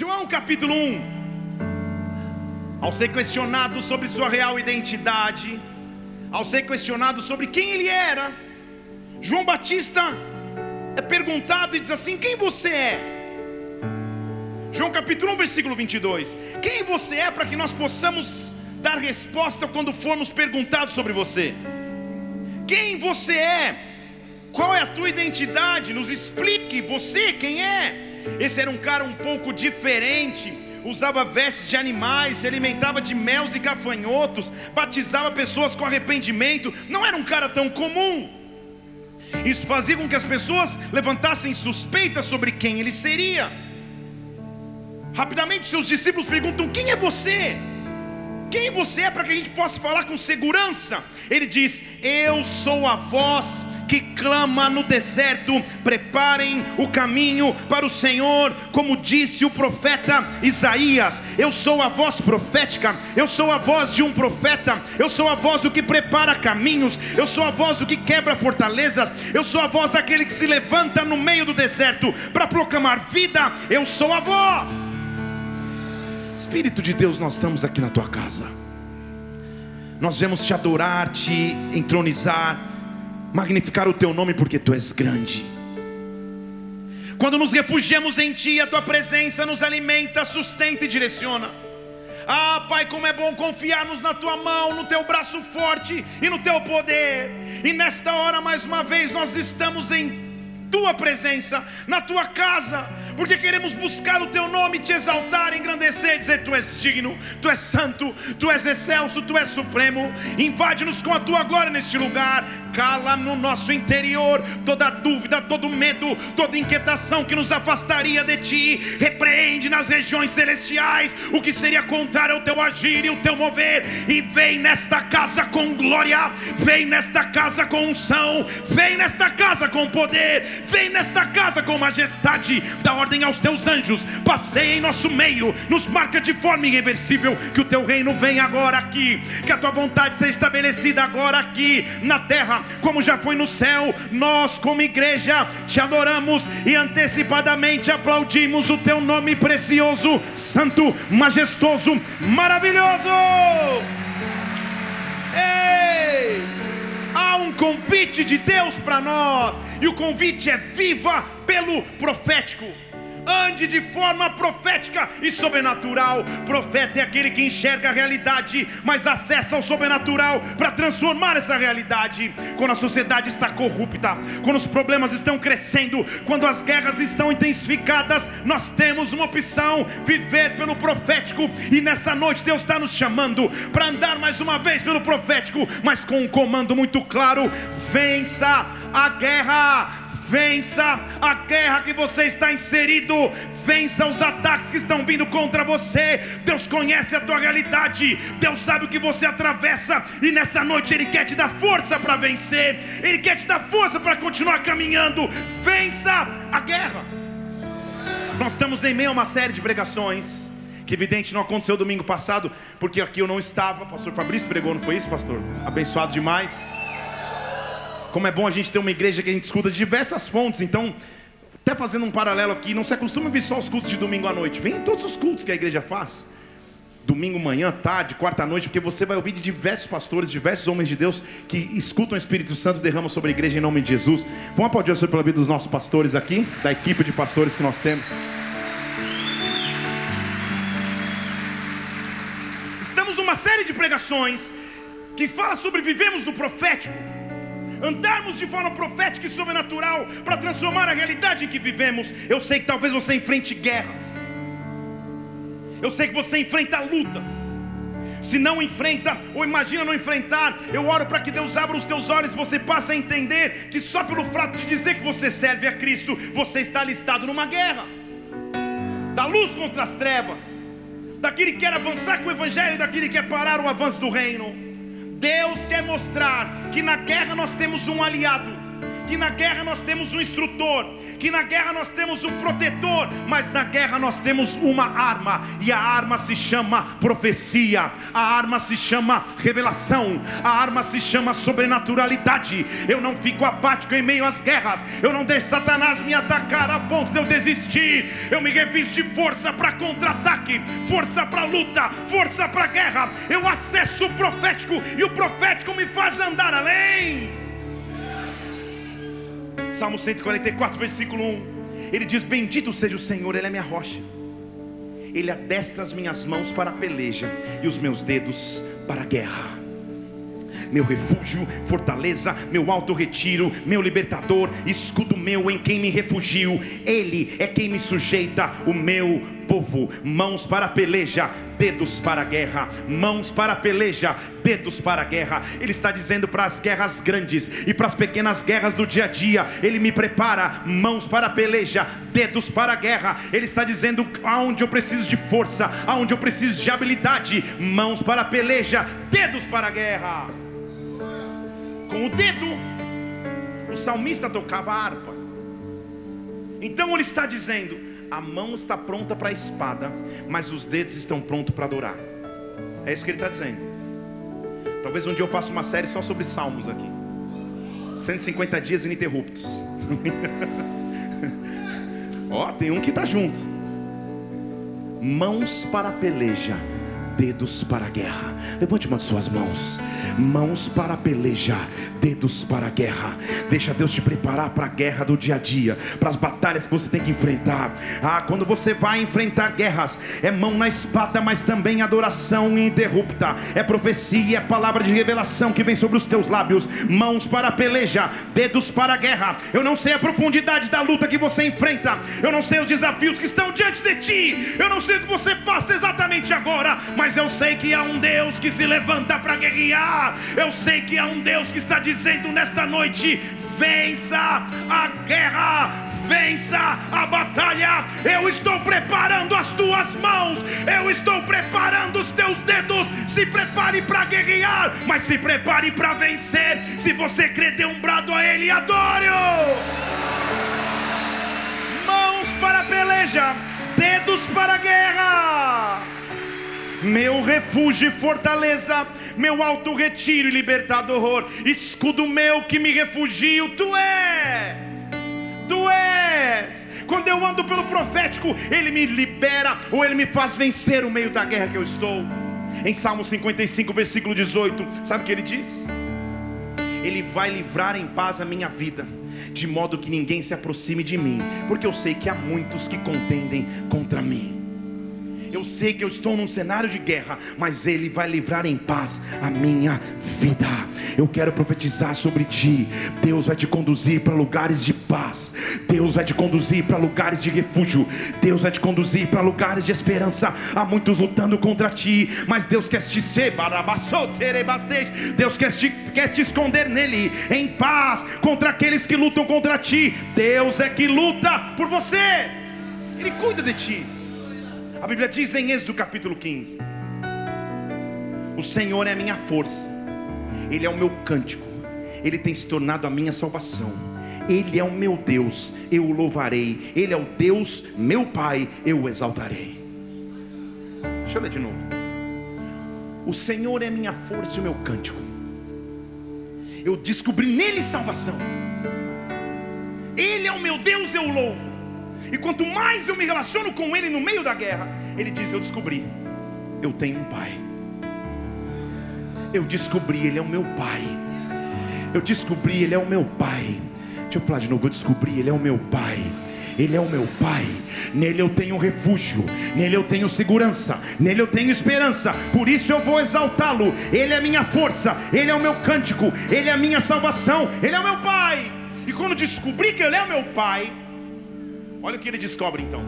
João capítulo 1. Ao ser questionado sobre sua real identidade, ao ser questionado sobre quem ele era, João Batista é perguntado e diz assim: Quem você é? João capítulo 1, versículo 22. Quem você é para que nós possamos dar resposta quando formos perguntados sobre você? Quem você é? Qual é a tua identidade? Nos explique, você quem é? Esse era um cara um pouco diferente, usava vestes de animais, se alimentava de melos e gafanhotos, batizava pessoas com arrependimento, não era um cara tão comum. Isso fazia com que as pessoas levantassem suspeitas sobre quem ele seria. Rapidamente, seus discípulos perguntam: Quem é você? Quem você é para que a gente possa falar com segurança? Ele diz: Eu sou a voz que clama no deserto: preparem o caminho para o Senhor, como disse o profeta Isaías. Eu sou a voz profética, eu sou a voz de um profeta, eu sou a voz do que prepara caminhos, eu sou a voz do que quebra fortalezas, eu sou a voz daquele que se levanta no meio do deserto para proclamar vida, eu sou a voz. Espírito de Deus, nós estamos aqui na tua casa. Nós vemos te adorar, te entronizar, magnificar o teu nome porque tu és grande. Quando nos refugiamos em ti, a tua presença nos alimenta, sustenta e direciona. Ah, Pai, como é bom confiarmos na tua mão, no teu braço forte e no teu poder. E nesta hora, mais uma vez, nós estamos em tua presença, na tua casa, porque queremos buscar o teu nome, te exaltar, engrandecer, dizer: Tu és digno, tu és santo, tu és excelso, tu és supremo. Invade-nos com a tua glória neste lugar, cala no nosso interior toda dúvida, todo medo, toda inquietação que nos afastaria de ti. Repreende nas regiões celestiais o que seria contrário ao teu agir e o teu mover, e vem nesta casa com glória, vem nesta casa com unção, vem nesta casa com poder, vem nesta casa com majestade. Dá ordem aos teus anjos, passeia em nosso meio, nos marca de forma irreversível. Que o teu reino venha agora aqui, que a tua vontade seja estabelecida agora aqui na terra, como já foi no céu. Nós, como igreja, te adoramos e antecipadamente aplaudimos o teu nome precioso, santo, majestoso, maravilhoso. Ei! Um convite de Deus para nós, e o convite é viva pelo profético. Ande de forma profética e sobrenatural. Profeta é aquele que enxerga a realidade, mas acessa o sobrenatural para transformar essa realidade. Quando a sociedade está corrupta, quando os problemas estão crescendo, quando as guerras estão intensificadas, nós temos uma opção: viver pelo profético. E nessa noite Deus está nos chamando para andar mais uma vez pelo profético, mas com um comando muito claro: vença a guerra vença a guerra que você está inserido, vença os ataques que estão vindo contra você. Deus conhece a tua realidade, Deus sabe o que você atravessa, e nessa noite Ele quer te dar força para vencer, Ele quer te dar força para continuar caminhando. Vença a guerra. Nós estamos em meio a uma série de pregações. Que evidente não aconteceu domingo passado, porque aqui eu não estava. Pastor Fabrício pregou, não foi isso, pastor? Abençoado demais. Como é bom a gente ter uma igreja que a gente escuta de diversas fontes. Então, até fazendo um paralelo aqui, não se acostume a vir só os cultos de domingo à noite. Vem em todos os cultos que a igreja faz. Domingo, manhã, tarde, quarta noite, porque você vai ouvir de diversos pastores, diversos homens de Deus que escutam o Espírito Santo derramam sobre a igreja em nome de Jesus. Vamos aplaudir o Senhor pela vida dos nossos pastores aqui, da equipe de pastores que nós temos. Estamos numa série de pregações que fala sobre vivemos no profético andarmos de forma profética e sobrenatural para transformar a realidade em que vivemos. Eu sei que talvez você enfrente guerras, eu sei que você enfrenta lutas. Se não enfrenta, ou imagina não enfrentar, eu oro para que Deus abra os teus olhos e você passe a entender que só pelo fato de dizer que você serve a Cristo, você está listado numa guerra da luz contra as trevas, daquele que quer avançar com o Evangelho e daquele que quer parar o avanço do reino. Deus quer mostrar que na guerra nós temos um aliado, que na guerra nós temos um instrutor, que na guerra nós temos um protetor, mas na guerra nós temos uma arma, e a arma se chama profecia, a arma se chama revelação, a arma se chama sobrenaturalidade. Eu não fico apático em meio às guerras, eu não deixo Satanás me atacar a ponto de eu desistir, eu me revisto de força para contra-ataque, força para luta, força para guerra. Eu acesso o profético e o profético me faz andar além. Salmo 144, versículo 1. Ele diz: Bendito seja o Senhor, Ele é minha rocha. Ele adestra as minhas mãos para a peleja e os meus dedos para a guerra meu refúgio, fortaleza, meu alto retiro, meu libertador, escudo meu em quem me refugio. Ele é quem me sujeita, o meu povo. Mãos para a peleja, dedos para a guerra. Mãos para a peleja, dedos para a guerra. Ele está dizendo para as guerras grandes e para as pequenas guerras do dia a dia. Ele me prepara, mãos para a peleja, dedos para a guerra. Ele está dizendo aonde eu preciso de força, aonde eu preciso de habilidade. Mãos para a peleja, dedos para a guerra com o dedo. O salmista tocava a harpa. Então ele está dizendo: a mão está pronta para a espada, mas os dedos estão prontos para adorar. É isso que ele está dizendo. Talvez um dia eu faça uma série só sobre salmos aqui. 150 dias ininterruptos. Ó, oh, tem um que está junto. Mãos para a peleja dedos para a guerra. Levante uma de suas mãos, mãos para a peleja, dedos para a guerra. Deixa Deus te preparar para a guerra do dia a dia, para as batalhas que você tem que enfrentar. Ah, quando você vai enfrentar guerras, é mão na espada, mas também adoração ininterrupta. É profecia, é palavra de revelação que vem sobre os teus lábios. Mãos para a peleja, dedos para a guerra. Eu não sei a profundidade da luta que você enfrenta. Eu não sei os desafios que estão diante de ti. Eu não sei o que você passa exatamente agora, mas mas eu sei que há um Deus que se levanta para guerrear. Eu sei que há um Deus que está dizendo nesta noite: vença a guerra, vença a batalha. Eu estou preparando as tuas mãos, eu estou preparando os teus dedos. Se prepare para guerrear, mas se prepare para vencer. Se você crê, dê um brado a Ele, adore-o. Mãos para peleja, dedos para a guerra meu refúgio e fortaleza, meu alto retiro e libertador, escudo meu que me refugio, tu és, tu és. Quando eu ando pelo profético, ele me libera ou ele me faz vencer o meio da guerra que eu estou. Em Salmo 55, versículo 18, sabe o que ele diz? Ele vai livrar em paz a minha vida, de modo que ninguém se aproxime de mim, porque eu sei que há muitos que contendem contra mim. Eu sei que eu estou num cenário de guerra, mas Ele vai livrar em paz a minha vida. Eu quero profetizar sobre ti. Deus vai te conduzir para lugares de paz. Deus vai te conduzir para lugares de refúgio. Deus vai te conduzir para lugares de esperança. Há muitos lutando contra ti, mas Deus quer te Deus quer te, quer te esconder nele, em paz, contra aqueles que lutam contra ti. Deus é que luta por você. Ele cuida de ti. A Bíblia diz em Êxodo capítulo 15: O Senhor é a minha força, Ele é o meu cântico, Ele tem se tornado a minha salvação. Ele é o meu Deus, eu o louvarei. Ele é o Deus, meu Pai, eu o exaltarei. Deixa eu ler de novo. O Senhor é minha força e o meu cântico. Eu descobri nele salvação. Ele é o meu Deus, eu o louvo. E quanto mais eu me relaciono com Ele no meio da guerra, Ele diz: Eu descobri, eu tenho um Pai. Eu descobri, Ele é o meu Pai. Eu descobri, Ele é o meu Pai. Deixa eu falar de novo: Eu descobri, Ele é o meu Pai. Ele é o meu Pai, nele eu tenho refúgio, nele eu tenho segurança, nele eu tenho esperança, por isso eu vou exaltá-lo. Ele é minha força, ele é o meu cântico, ele é a minha salvação, ele é o meu Pai. E quando descobri que ele é o meu Pai, Olha o que ele descobre então.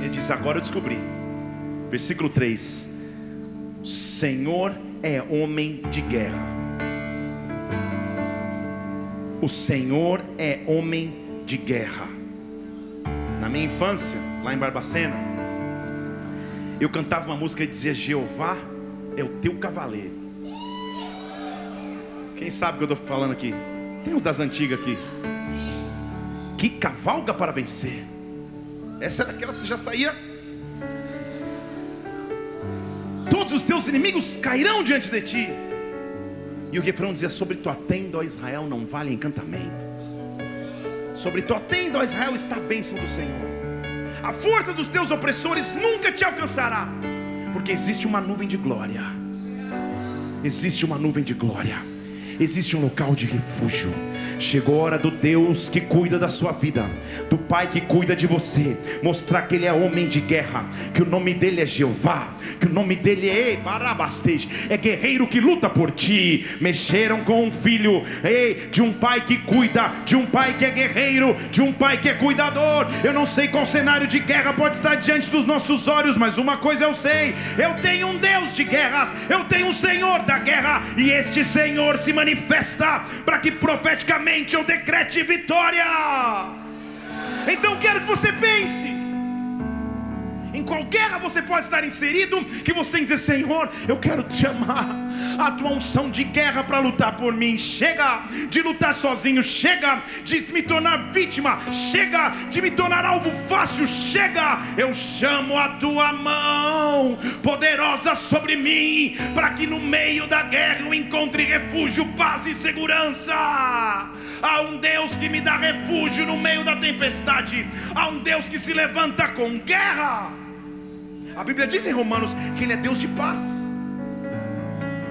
Ele diz: Agora eu descobri. Versículo 3: O Senhor é homem de guerra. O Senhor é homem de guerra. Na minha infância, lá em Barbacena, eu cantava uma música que dizia: Jeová é o teu cavaleiro. Quem sabe o que eu estou falando aqui? Tem o das antigas aqui. Que cavalga para vencer. Essa era aquela que já saía. Todos os teus inimigos cairão diante de ti. E o refrão dizia: Sobre tua tenda, ó Israel, não vale encantamento. Sobre tua tenda, ó Israel, está a bênção do Senhor. A força dos teus opressores nunca te alcançará, porque existe uma nuvem de glória. Existe uma nuvem de glória. Existe um local de refúgio Chegou a hora do Deus que cuida da sua vida, do Pai que cuida de você, mostrar que Ele é homem de guerra, que o nome dele é Jeová, que o nome dele é Barabastej, é guerreiro que luta por ti. Mexeram com um filho ei, de um pai que cuida, de um pai que é guerreiro, de um pai que é cuidador. Eu não sei qual cenário de guerra pode estar diante dos nossos olhos, mas uma coisa eu sei: eu tenho um Deus de guerras, eu tenho um Senhor da guerra, e este Senhor se manifesta para que eu decrete vitória. Então quero que você pense. Em qual guerra você pode estar inserido, que você dizer, Senhor, eu quero te amar a tua unção de guerra para lutar por mim. Chega de lutar sozinho, chega de me tornar vítima, chega de me tornar alvo fácil, chega. Eu chamo a tua mão poderosa sobre mim, para que no meio da guerra eu encontre refúgio, paz e segurança. Há um Deus que me dá refúgio no meio da tempestade. Há um Deus que se levanta com guerra. A Bíblia diz em Romanos que Ele é Deus de paz.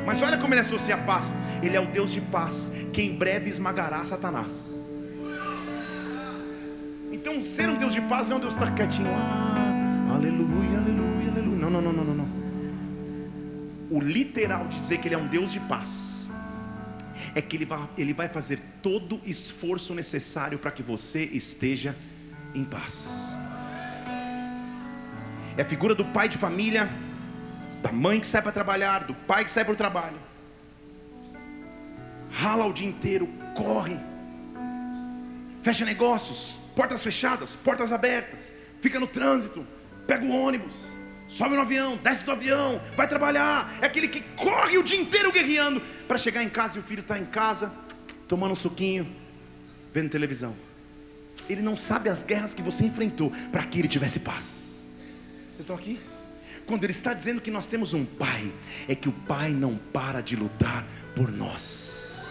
Mas olha como ele associa a paz. Ele é o Deus de paz, que em breve esmagará Satanás. Então, ser um Deus de paz não é um Deus estar quietinho. Ah, aleluia, aleluia, aleluia. Não, não, não, não, não. O literal de dizer que ele é um Deus de paz é que ele vai, ele vai fazer todo o esforço necessário para que você esteja em paz. É a figura do pai de família da mãe que sai para trabalhar, do pai que sai para o trabalho, rala o dia inteiro, corre, fecha negócios, portas fechadas, portas abertas, fica no trânsito, pega o ônibus, sobe no avião, desce do avião, vai trabalhar, é aquele que corre o dia inteiro guerreando para chegar em casa e o filho está em casa, tomando um suquinho, vendo televisão. Ele não sabe as guerras que você enfrentou para que ele tivesse paz. Vocês estão aqui? Quando ele está dizendo que nós temos um pai, é que o pai não para de lutar por nós.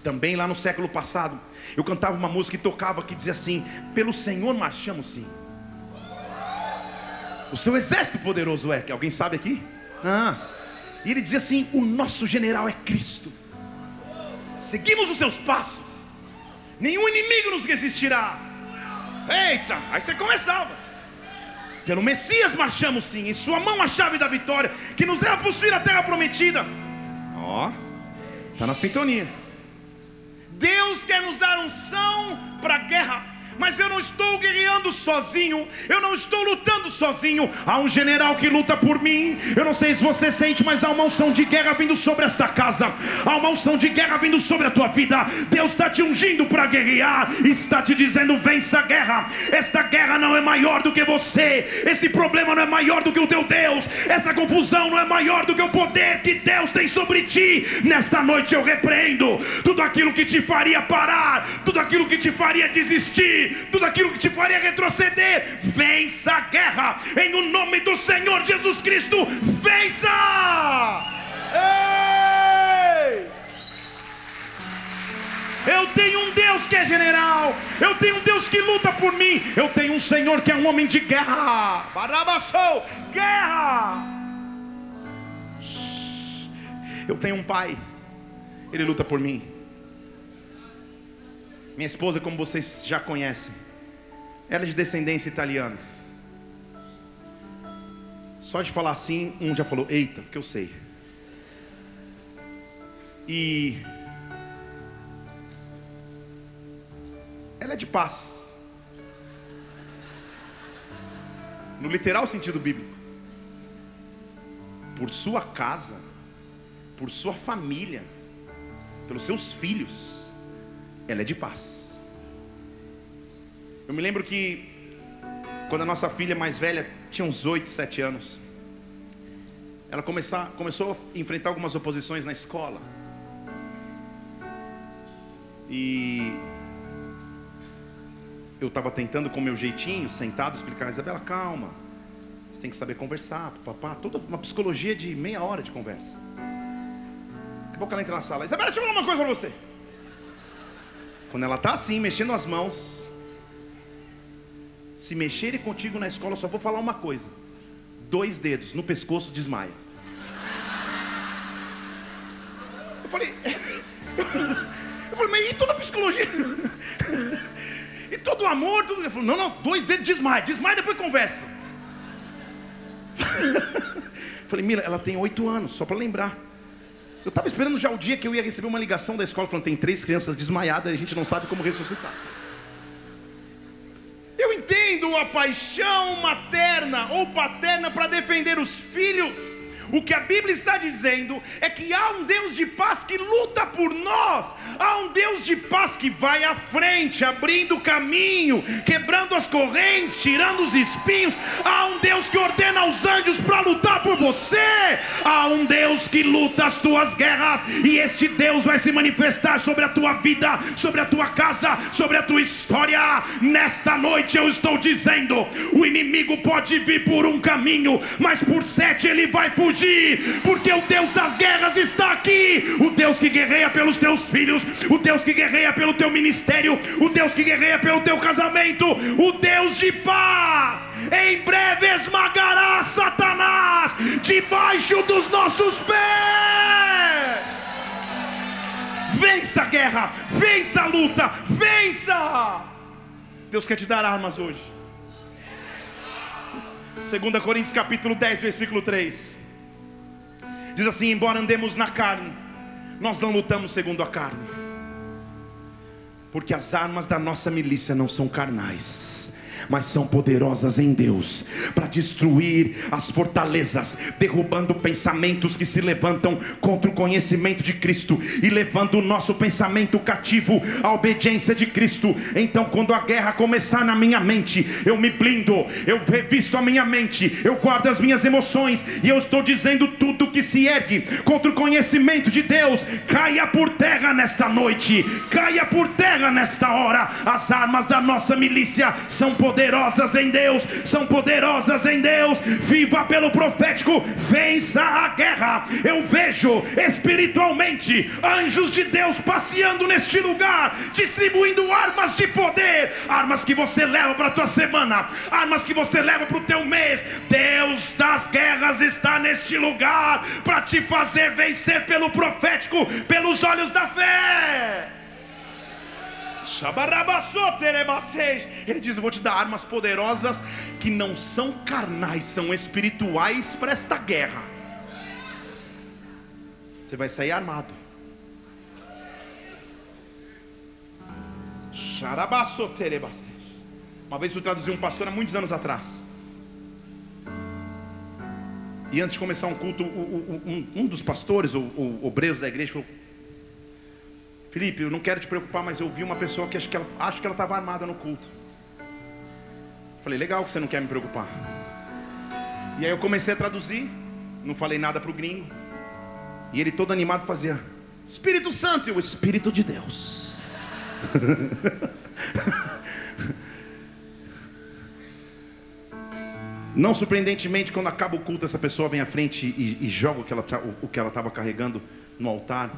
Também lá no século passado, eu cantava uma música e tocava que dizia assim: Pelo Senhor marchamos sim. O seu exército poderoso é, que alguém sabe aqui? Ah. E ele dizia assim: O nosso general é Cristo. Seguimos os seus passos. Nenhum inimigo nos resistirá. Eita, aí você começava. Pelo Messias marchamos sim, em Sua mão a chave da vitória, que nos leva a possuir a terra prometida. Ó, está na sintonia. Deus quer nos dar unção para a guerra mas eu não estou guerreando sozinho, eu não estou lutando sozinho. Há um general que luta por mim. Eu não sei se você sente, mas há uma unção de guerra vindo sobre esta casa, há uma unção de guerra vindo sobre a tua vida. Deus está te ungindo para guerrear, está te dizendo: vença a guerra. Esta guerra não é maior do que você, esse problema não é maior do que o teu Deus, essa confusão não é maior do que o poder que Deus tem sobre ti. Nesta noite eu repreendo tudo aquilo que te faria parar, tudo aquilo que te faria desistir tudo aquilo que te faria retroceder. Vença a guerra, em o nome do Senhor Jesus Cristo. Vença! Ei! Eu tenho um Deus que é general. Eu tenho um Deus que luta por mim. Eu tenho um Senhor que é um homem de guerra. Barabassou, guerra. Eu tenho um pai. Ele luta por mim. Minha esposa, como vocês já conhecem, ela é de descendência italiana. Só de falar assim, um já falou, eita, porque eu sei. E ela é de paz. No literal sentido bíblico. Por sua casa, por sua família, pelos seus filhos ela é de paz. Eu me lembro que quando a nossa filha mais velha tinha uns 8, 7 anos, ela começar, começou a enfrentar algumas oposições na escola. E eu estava tentando com meu jeitinho, sentado, explicar, Isabela, calma. Você tem que saber conversar, papá. Toda uma psicologia de meia hora de conversa. Daqui a pouco ela entra na sala. Isabela, deixa eu falar uma coisa para você. Quando ela está assim, mexendo as mãos. Se mexerem contigo na escola, eu só vou falar uma coisa. Dois dedos no pescoço, desmaia. Eu falei. Eu falei, mas e toda a psicologia? E todo o amor? Tudo... Ele falou, não, não, dois dedos desmaia. Desmaia depois conversa. Falei, Mira, ela tem oito anos, só para lembrar. Eu estava esperando já o dia que eu ia receber uma ligação da escola falando: tem três crianças desmaiadas e a gente não sabe como ressuscitar. Eu entendo a paixão materna ou paterna para defender os filhos. O que a Bíblia está dizendo é que há um Deus de paz que luta por nós, há um Deus de paz que vai à frente, abrindo caminho, quebrando as correntes, tirando os espinhos. Há um Deus que ordena aos anjos para lutar por você, há um Deus que luta as tuas guerras, e este Deus vai se manifestar sobre a tua vida, sobre a tua casa, sobre a tua história. Nesta noite eu estou dizendo: o inimigo pode vir por um caminho, mas por sete ele vai fugir porque o Deus das guerras está aqui. O Deus que guerreia pelos teus filhos, o Deus que guerreia pelo teu ministério, o Deus que guerreia pelo teu casamento, o Deus de paz. Em breve esmagará Satanás debaixo dos nossos pés. Vença a guerra, vença a luta, vença. Deus quer te dar armas hoje. 2 Coríntios capítulo 10, versículo 3. Diz assim: embora andemos na carne, nós não lutamos segundo a carne, porque as armas da nossa milícia não são carnais mas são poderosas em Deus para destruir as fortalezas, derrubando pensamentos que se levantam contra o conhecimento de Cristo e levando o nosso pensamento cativo à obediência de Cristo. Então, quando a guerra começar na minha mente, eu me blindo, eu revisto a minha mente, eu guardo as minhas emoções e eu estou dizendo tudo que se ergue contra o conhecimento de Deus, caia por terra nesta noite, caia por terra nesta hora. As armas da nossa milícia são poderosas poderosas em Deus, são poderosas em Deus. Viva pelo profético, vença a guerra. Eu vejo espiritualmente anjos de Deus passeando neste lugar, distribuindo armas de poder, armas que você leva para a tua semana, armas que você leva para o teu mês. Deus das guerras está neste lugar para te fazer vencer pelo profético, pelos olhos da fé. Ele diz: Eu vou te dar armas poderosas que não são carnais, são espirituais para esta guerra. Você vai sair armado. Uma vez eu traduzi um pastor há muitos anos atrás. E antes de começar um culto, um, um dos pastores, o, o obreiros da igreja, falou: Felipe, eu não quero te preocupar, mas eu vi uma pessoa que acho que ela acho que ela estava armada no culto. Falei, legal que você não quer me preocupar. E aí eu comecei a traduzir, não falei nada para o gringo. E ele todo animado fazia Espírito Santo e o Espírito de Deus. Não surpreendentemente, quando acaba o culto, essa pessoa vem à frente e, e joga o que ela estava carregando no altar.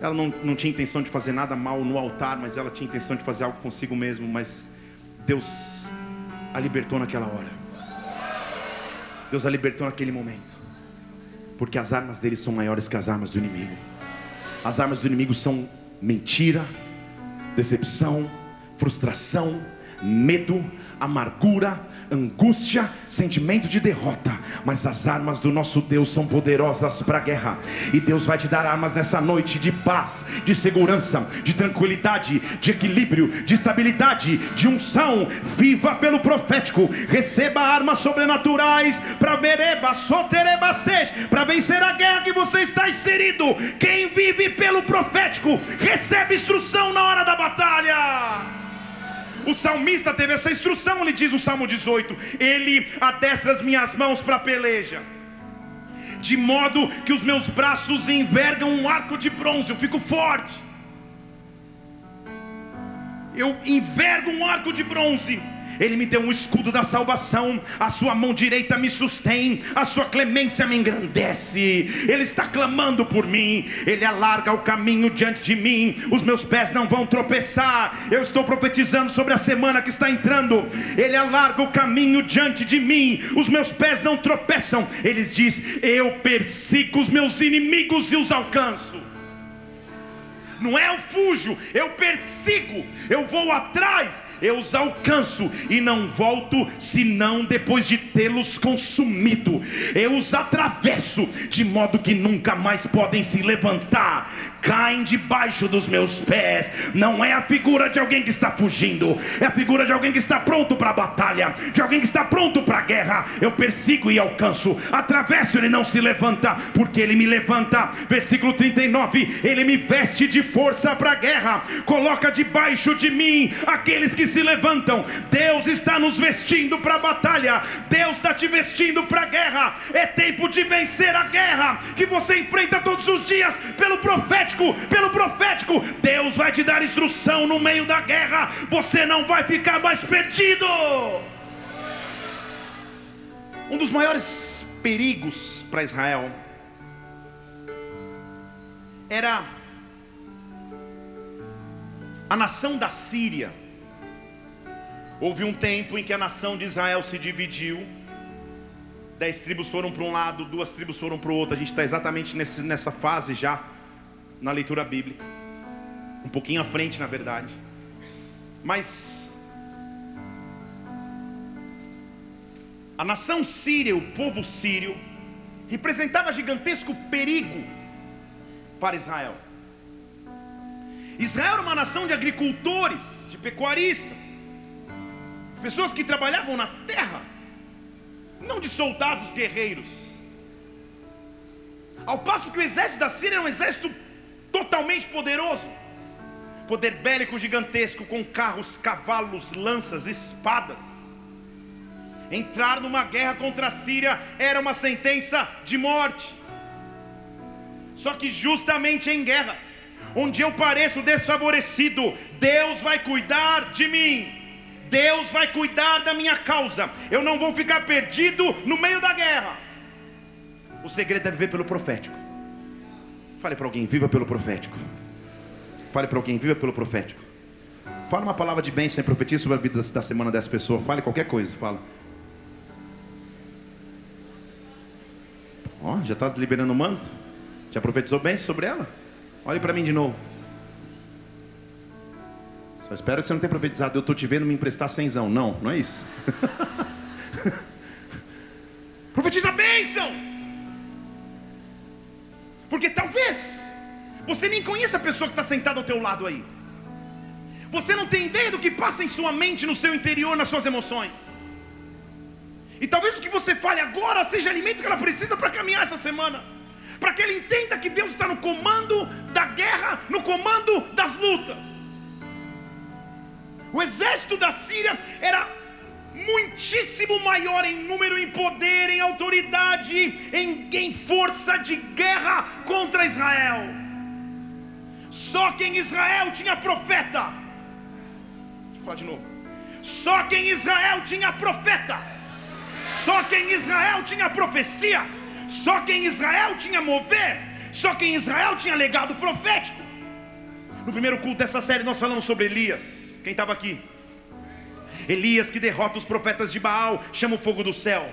Ela não, não tinha intenção de fazer nada mal no altar, mas ela tinha intenção de fazer algo consigo mesmo. Mas Deus a libertou naquela hora. Deus a libertou naquele momento. Porque as armas dele são maiores que as armas do inimigo. As armas do inimigo são mentira, decepção, frustração, medo, amargura, angústia, sentimento de derrota, mas as armas do nosso Deus são poderosas para a guerra, e Deus vai te dar armas nessa noite de paz, de segurança, de tranquilidade, de equilíbrio, de estabilidade, de unção. Viva pelo profético, receba armas sobrenaturais para vereba, para vencer a guerra que você está inserido. Quem vive pelo profético recebe instrução na hora da batalha. O salmista teve essa instrução, ele diz no Salmo 18: Ele adestra as minhas mãos para peleja, de modo que os meus braços envergam um arco de bronze, eu fico forte. eu envergo um arco de bronze ele me deu um escudo da salvação, a sua mão direita me sustém, a sua clemência me engrandece. Ele está clamando por mim, ele alarga o caminho diante de mim, os meus pés não vão tropeçar. Eu estou profetizando sobre a semana que está entrando. Ele alarga o caminho diante de mim, os meus pés não tropeçam. Ele diz: Eu persigo os meus inimigos e os alcanço. Não é eu fujo, eu persigo, eu vou atrás, eu os alcanço e não volto senão depois de tê-los consumido. Eu os atravesso de modo que nunca mais podem se levantar, caem debaixo dos meus pés. Não é a figura de alguém que está fugindo, é a figura de alguém que está pronto para a batalha, de alguém que está pronto para a guerra. Eu persigo e alcanço, atravesso, ele não se levanta, porque ele me levanta. Versículo 39: Ele me veste de força para a guerra, coloca debaixo de mim aqueles que se levantam. Deus está nos vestindo para a batalha, Deus está te vestindo para a guerra. É tempo de vencer a guerra que você enfrenta todos os dias pelo profético, pelo profético. Deus vai te dar instrução no meio da guerra, você não vai ficar mais perdido. Um dos maiores perigos para Israel era a nação da Síria Houve um tempo em que a nação de Israel se dividiu. Dez tribos foram para um lado, duas tribos foram para o outro. A gente está exatamente nesse, nessa fase já na leitura bíblica. Um pouquinho à frente, na verdade. Mas a nação síria, o povo sírio, representava gigantesco perigo para Israel. Israel era uma nação de agricultores, de pecuaristas pessoas que trabalhavam na terra, não de soldados guerreiros. Ao passo que o exército da Síria era um exército totalmente poderoso, poder bélico gigantesco, com carros, cavalos, lanças, espadas. Entrar numa guerra contra a Síria era uma sentença de morte. Só que justamente em guerras, onde eu pareço desfavorecido, Deus vai cuidar de mim. Deus vai cuidar da minha causa. Eu não vou ficar perdido no meio da guerra. O segredo é viver pelo profético. Fale para alguém, viva pelo profético. Fale para alguém, viva pelo profético. Fala uma palavra de bênção e profetiza sobre a vida da semana dessa pessoa. Fale qualquer coisa, fala. Ó, já está liberando o manto? Já profetizou bem sobre ela? Olhe para mim de novo. Só espero que você não tenha profetizado, eu estou te vendo me emprestar cenzão. Não, não é isso. Profetiza bênção. Porque talvez você nem conheça a pessoa que está sentada ao teu lado aí. Você não tem ideia do que passa em sua mente, no seu interior, nas suas emoções. E talvez o que você fale agora seja alimento que ela precisa para caminhar essa semana. Para que ela entenda que Deus está no comando da guerra, no comando das lutas. O exército da Síria era muitíssimo maior em número, em poder, em autoridade, em, em força de guerra contra Israel. Só quem Israel tinha profeta. Eu falar de novo. Só quem Israel tinha profeta. Só quem Israel tinha profecia. Só quem Israel tinha mover. Só quem Israel tinha legado profético. No primeiro culto dessa série nós falamos sobre Elias. Quem estava aqui? Elias que derrota os profetas de Baal, chama o fogo do céu.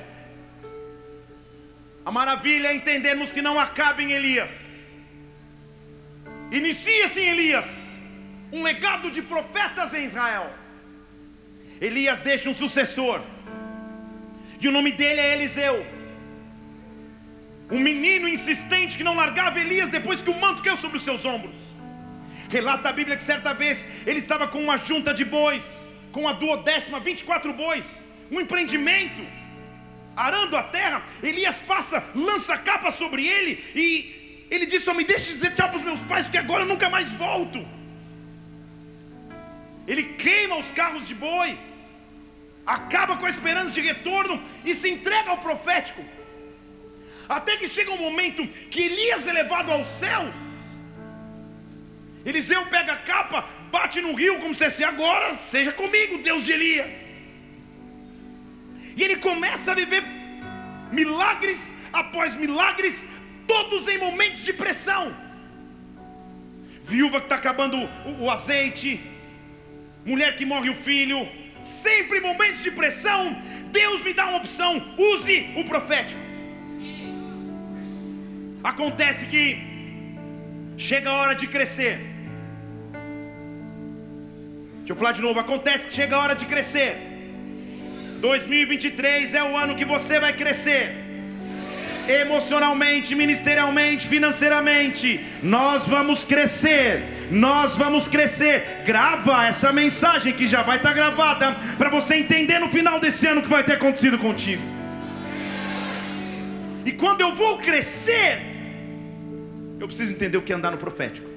A maravilha é entendermos que não acaba em Elias. Inicia-se em Elias um legado de profetas em Israel. Elias deixa um sucessor, e o nome dele é Eliseu. Um menino insistente que não largava Elias depois que o manto caiu sobre os seus ombros. Relata a Bíblia que certa vez ele estava com uma junta de bois, com a duodécima, 24 bois, um empreendimento, arando a terra. Elias passa, lança capa sobre ele e ele diz: Só me deixe dizer tchau para os meus pais, porque agora eu nunca mais volto. Ele queima os carros de boi, acaba com a esperança de retorno e se entrega ao profético. Até que chega um momento que Elias é levado aos céus Eliseu pega a capa, bate no rio como se fosse agora, seja comigo, Deus de Elias. E ele começa a viver milagres após milagres, todos em momentos de pressão. Viúva que está acabando o, o azeite, mulher que morre o filho, sempre momentos de pressão. Deus me dá uma opção: use o profético. Acontece que chega a hora de crescer. Deixa eu falar de novo. Acontece que chega a hora de crescer. 2023 é o ano que você vai crescer. Emocionalmente, ministerialmente, financeiramente. Nós vamos crescer. Nós vamos crescer. Grava essa mensagem que já vai estar gravada. Para você entender no final desse ano o que vai ter acontecido contigo. E quando eu vou crescer, eu preciso entender o que é andar no profético.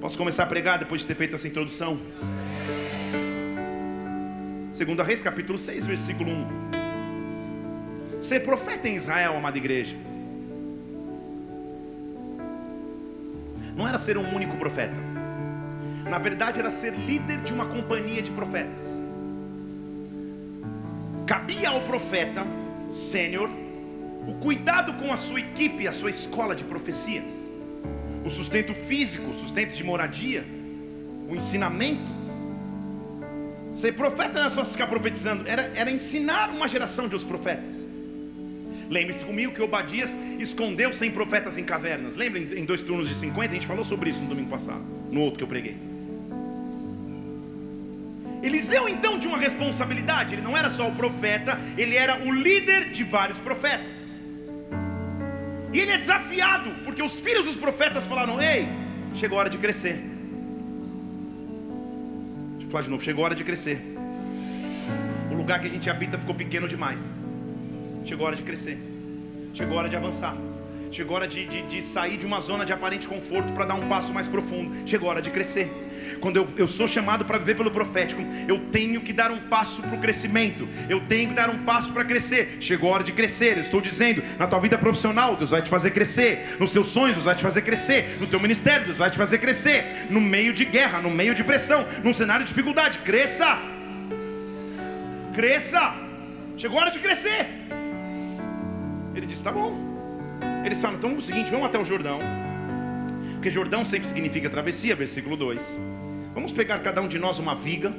Posso começar a pregar depois de ter feito essa introdução? Segunda Reis, capítulo 6, versículo 1. Ser profeta em Israel, amada igreja. Não era ser um único profeta. Na verdade, era ser líder de uma companhia de profetas. Cabia ao profeta sênior o cuidado com a sua equipe, a sua escola de profecia o sustento físico, o sustento de moradia, o ensinamento. Ser profeta não é só ficar profetizando, era, era ensinar uma geração de os profetas. Lembre-se comigo que Obadias escondeu sem profetas em cavernas. Lembra em dois turnos de 50? A gente falou sobre isso no domingo passado, no outro que eu preguei. Eliseu então tinha uma responsabilidade, ele não era só o profeta, ele era o líder de vários profetas. E ele é desafiado, porque os filhos dos profetas falaram: Ei, chegou a hora de crescer. Deixa eu falar de novo: chegou a hora de crescer. O lugar que a gente habita ficou pequeno demais. Chegou a hora de crescer. Chegou a hora de avançar. Chegou a hora de, de, de sair de uma zona de aparente conforto para dar um passo mais profundo. Chegou a hora de crescer. Quando eu, eu sou chamado para viver pelo profético, eu tenho que dar um passo para o crescimento. Eu tenho que dar um passo para crescer. Chegou a hora de crescer. Eu estou dizendo, na tua vida profissional, Deus vai te fazer crescer. Nos teus sonhos, Deus vai te fazer crescer. No teu ministério, Deus vai te fazer crescer. No meio de guerra, no meio de pressão, num cenário de dificuldade, cresça. Cresça. Chegou a hora de crescer. Ele disse: Tá bom. Eles falam: Então, é o seguinte, vamos até o Jordão. Porque Jordão sempre significa travessia, versículo 2. Vamos pegar cada um de nós uma viga.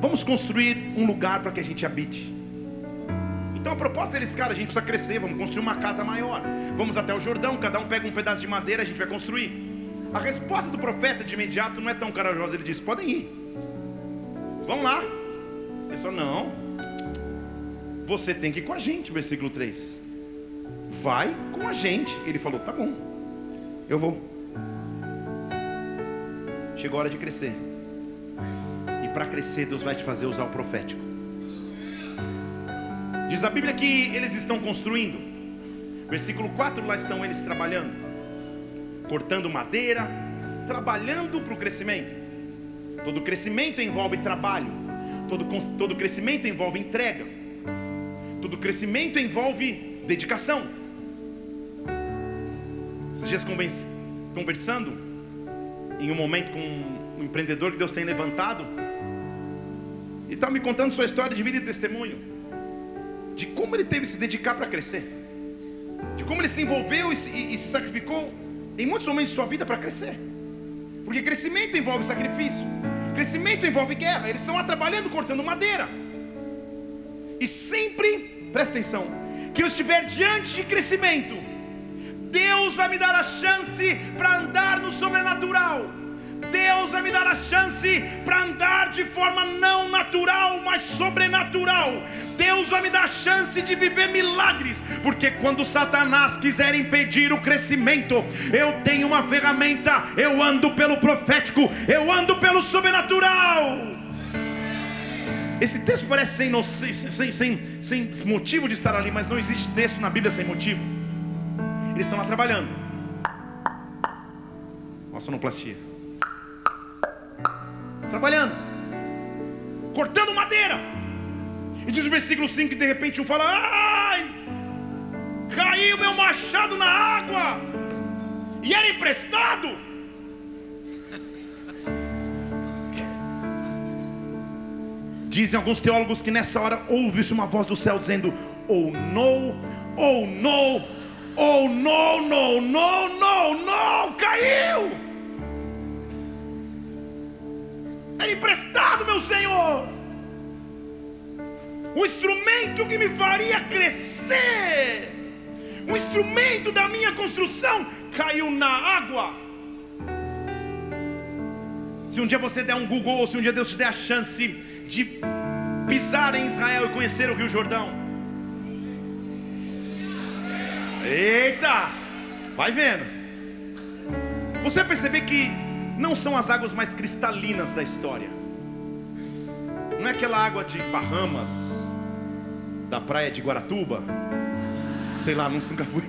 Vamos construir um lugar para que a gente habite. Então a proposta deles, cara, a gente precisa crescer, vamos construir uma casa maior. Vamos até o Jordão, cada um pega um pedaço de madeira, a gente vai construir. A resposta do profeta de imediato não é tão corajosa, ele diz: podem ir. Vão lá. Ele falou: não. Você tem que ir com a gente, versículo 3. Vai com a gente. Ele falou: tá bom. Eu vou. Chegou a hora de crescer. E para crescer, Deus vai te fazer usar o profético. Diz a Bíblia que eles estão construindo. Versículo 4, lá estão eles trabalhando, cortando madeira, trabalhando para o crescimento. Todo crescimento envolve trabalho, todo, todo crescimento envolve entrega, todo crescimento envolve dedicação. Esses dias conversando, em um momento com um empreendedor que Deus tem levantado, e estava me contando sua história de vida e testemunho, de como ele teve que se dedicar para crescer, de como ele se envolveu e se, e, e se sacrificou em muitos momentos de sua vida para crescer, porque crescimento envolve sacrifício, crescimento envolve guerra, eles estão lá trabalhando, cortando madeira, e sempre, presta atenção, que eu estiver diante de crescimento, Deus vai me dar a chance para andar no sobrenatural. Deus vai me dar a chance para andar de forma não natural, mas sobrenatural. Deus vai me dar a chance de viver milagres, porque quando Satanás quiser impedir o crescimento, eu tenho uma ferramenta, eu ando pelo profético, eu ando pelo sobrenatural. Esse texto parece sem, sem, sem, sem motivo de estar ali, mas não existe texto na Bíblia sem motivo. Eles estão lá trabalhando. Uma sonoplastia. Trabalhando. Cortando madeira. E diz o versículo 5 que de repente um fala: Ai, caiu meu machado na água. e era emprestado. Dizem alguns teólogos que nessa hora ouve-se uma voz do céu dizendo: Oh no, oh no, oh no, no, no, no, no, caiu. Era emprestado, meu Senhor. O instrumento que me faria crescer, o instrumento da minha construção caiu na água. Se um dia você der um Google, ou se um dia Deus te der a chance de pisar em Israel e conhecer o Rio Jordão. Eita! Vai vendo. Você vai perceber que não são as águas mais cristalinas da história. Não é aquela água de Bahamas, da praia de Guaratuba. Sei lá, nunca fui.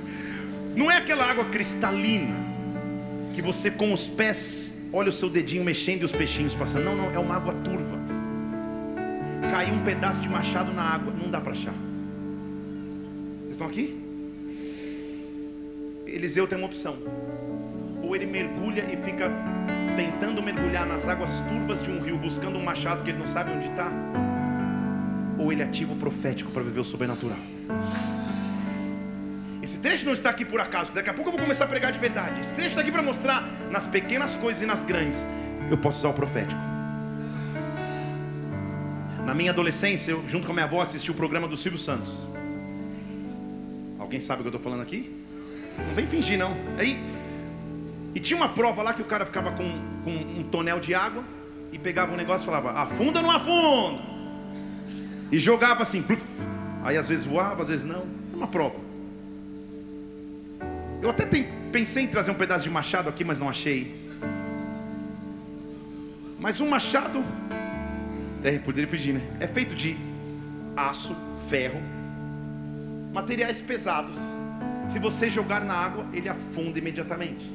Não é aquela água cristalina que você com os pés olha o seu dedinho mexendo e os peixinhos passando. Não, não, é uma água turva caiu um pedaço de machado na água, não dá para achar. Vocês estão aqui? Eliseu tem uma opção: ou ele mergulha e fica tentando mergulhar nas águas turvas de um rio, buscando um machado que ele não sabe onde está, ou ele ativa o profético para viver o sobrenatural. Esse trecho não está aqui por acaso, daqui a pouco eu vou começar a pregar de verdade. Esse trecho está aqui para mostrar nas pequenas coisas e nas grandes, eu posso usar o profético. Na minha adolescência, eu, junto com a minha avó, assisti o programa do Silvio Santos. Alguém sabe o que eu estou falando aqui? Não vem fingir, não. Aí, e tinha uma prova lá que o cara ficava com, com um tonel de água e pegava um negócio e falava: afunda ou não afunda? E jogava assim, pluf. aí às vezes voava, às vezes não. É uma prova. Eu até tem, pensei em trazer um pedaço de machado aqui, mas não achei. Mas um machado é, poderia pedir, né? É feito de aço, ferro, materiais pesados. Se você jogar na água, ele afunda imediatamente.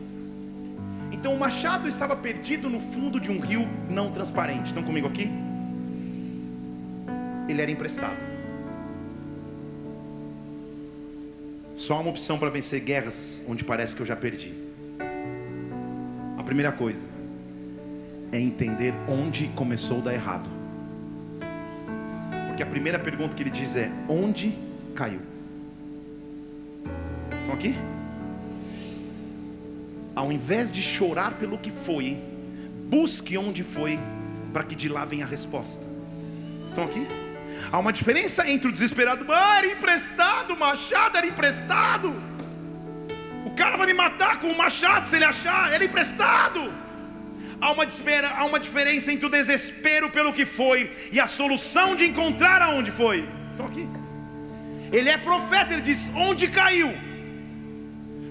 Então o machado estava perdido no fundo de um rio não transparente. Estão comigo aqui? Ele era emprestado. Só uma opção para vencer guerras onde parece que eu já perdi. A primeira coisa é entender onde começou a dar errado. Porque a primeira pergunta que ele diz é: onde caiu? Estão aqui? Ao invés de chorar pelo que foi, busque onde foi, para que de lá venha a resposta. Estão aqui? Há uma diferença entre o desesperado, ah, era emprestado, o machado era emprestado. O cara vai me matar com o machado se ele achar, era emprestado. Há uma, há uma diferença entre o desespero pelo que foi e a solução de encontrar aonde foi. Estou aqui. Ele é profeta, ele diz: onde caiu?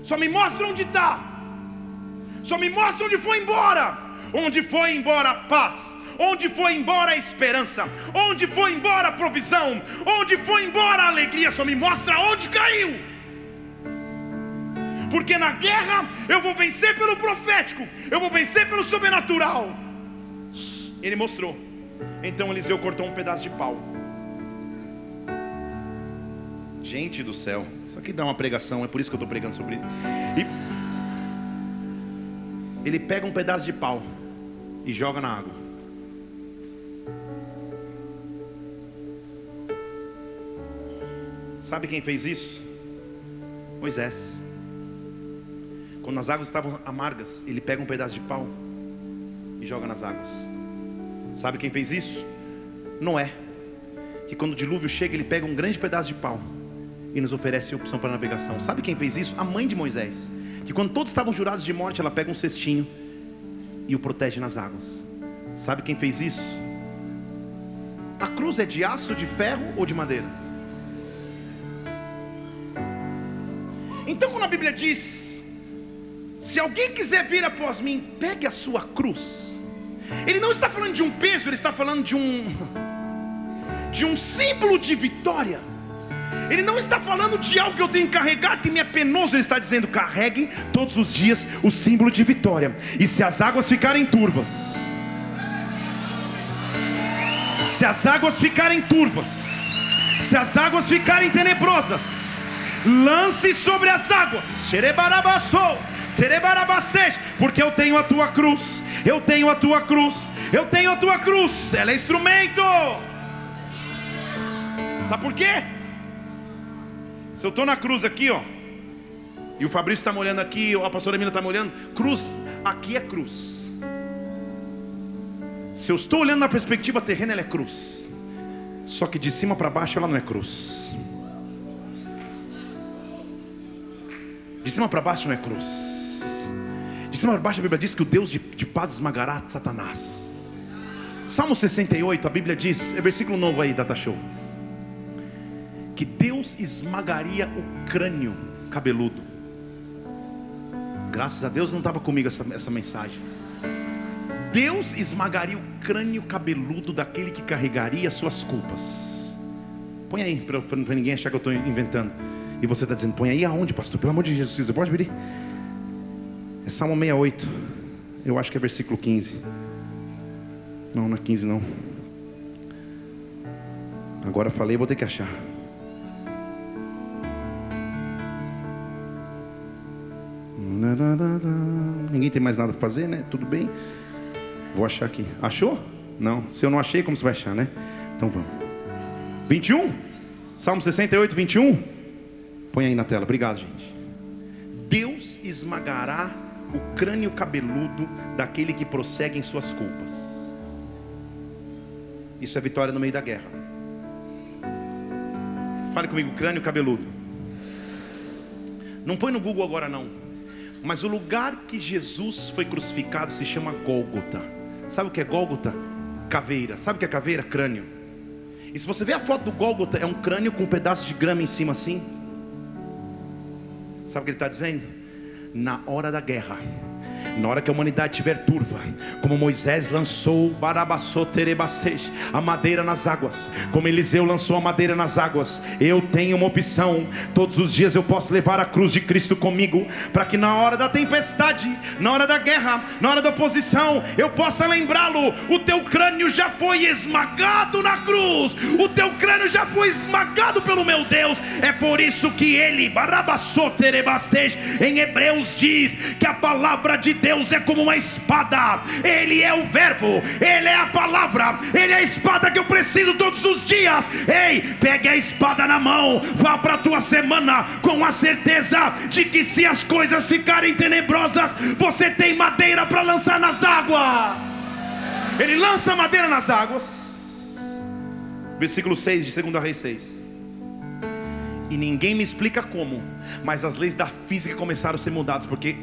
Só me mostra onde está. Só me mostra onde foi embora. Onde foi embora a paz. Onde foi embora a esperança. Onde foi embora a provisão. Onde foi embora a alegria. Só me mostra onde caiu porque na guerra eu vou vencer pelo profético, eu vou vencer pelo sobrenatural. Ele mostrou. Então Eliseu cortou um pedaço de pau. Gente do céu, isso aqui dá uma pregação, é por isso que eu estou pregando sobre isso. E ele pega um pedaço de pau e joga na água. Sabe quem fez isso? Moisés. Quando as águas estavam amargas, ele pega um pedaço de pau e joga nas águas. Sabe quem fez isso? Noé. Que quando o dilúvio chega, ele pega um grande pedaço de pau e nos oferece opção para navegação. Sabe quem fez isso? A mãe de Moisés. Que quando todos estavam jurados de morte, ela pega um cestinho e o protege nas águas. Sabe quem fez isso? A cruz é de aço, de ferro ou de madeira? Então, quando a Bíblia diz se alguém quiser vir após mim, pegue a sua cruz. Ele não está falando de um peso, ele está falando de um de um símbolo de vitória. Ele não está falando de algo que eu tenho que carregar que me é penoso, ele está dizendo: carregue todos os dias o símbolo de vitória. E se as águas ficarem turvas, se as águas ficarem turvas, se as águas ficarem tenebrosas, lance sobre as águas, xerebarabassou Porque eu tenho a tua cruz, eu tenho a tua cruz, eu tenho a tua cruz, ela é instrumento. Sabe por quê? Se eu estou na cruz aqui, ó, e o Fabrício está molhando aqui, a pastora Emília está molhando, cruz, aqui é cruz. Se eu estou olhando na perspectiva terrena, ela é cruz. Só que de cima para baixo ela não é cruz. De cima para baixo não é cruz. De cima para baixo a Bíblia diz que o Deus de, de paz esmagará Satanás. Salmo 68, a Bíblia diz, é versículo novo aí, Data Show. Que Deus esmagaria o crânio cabeludo. Graças a Deus não estava comigo essa, essa mensagem. Deus esmagaria o crânio cabeludo daquele que carregaria suas culpas. Põe aí, para ninguém achar que eu estou inventando. E você está dizendo, põe aí aonde, pastor? Pelo amor de Jesus, você pode abrir? É Salmo 68. Eu acho que é versículo 15. Não, não é 15 não. Agora falei, vou ter que achar. Ninguém tem mais nada para fazer, né? Tudo bem? Vou achar aqui. Achou? Não. Se eu não achei, como você vai achar, né? Então vamos. 21? Salmo 68, 21? Põe aí na tela. Obrigado, gente. Deus esmagará o crânio cabeludo daquele que prossegue em suas culpas. Isso é vitória no meio da guerra. Fale comigo, crânio cabeludo. Não põe no Google agora não. Mas o lugar que Jesus foi crucificado se chama Gólgota. Sabe o que é Gólgota? Caveira. Sabe o que é caveira? Crânio. E se você ver a foto do Gólgota, é um crânio com um pedaço de grama em cima assim. Sabe o que ele está dizendo? Na hora da guerra na hora que a humanidade estiver turva, como Moisés lançou a madeira nas águas, como Eliseu lançou a madeira nas águas, eu tenho uma opção. Todos os dias eu posso levar a cruz de Cristo comigo, para que na hora da tempestade, na hora da guerra, na hora da oposição, eu possa lembrá-lo. O teu crânio já foi esmagado na cruz, o teu crânio já foi esmagado pelo meu Deus. É por isso que ele, em Hebreus, diz que a palavra de Deus é como uma espada, Ele é o Verbo, Ele é a palavra, Ele é a espada que eu preciso todos os dias. Ei, pegue a espada na mão, vá para a tua semana com a certeza de que se as coisas ficarem tenebrosas, você tem madeira para lançar nas águas. Ele lança madeira nas águas. Versículo 6 de 2 Reis 6. E ninguém me explica como, mas as leis da física começaram a ser mudadas, porque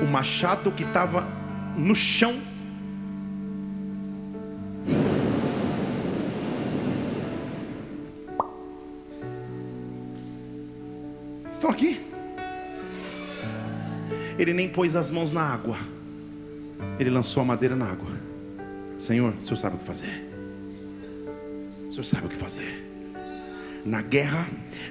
o machado que estava no chão. Estão aqui? Ele nem pôs as mãos na água. Ele lançou a madeira na água. Senhor, o senhor sabe o que fazer. O senhor sabe o que fazer. Na guerra,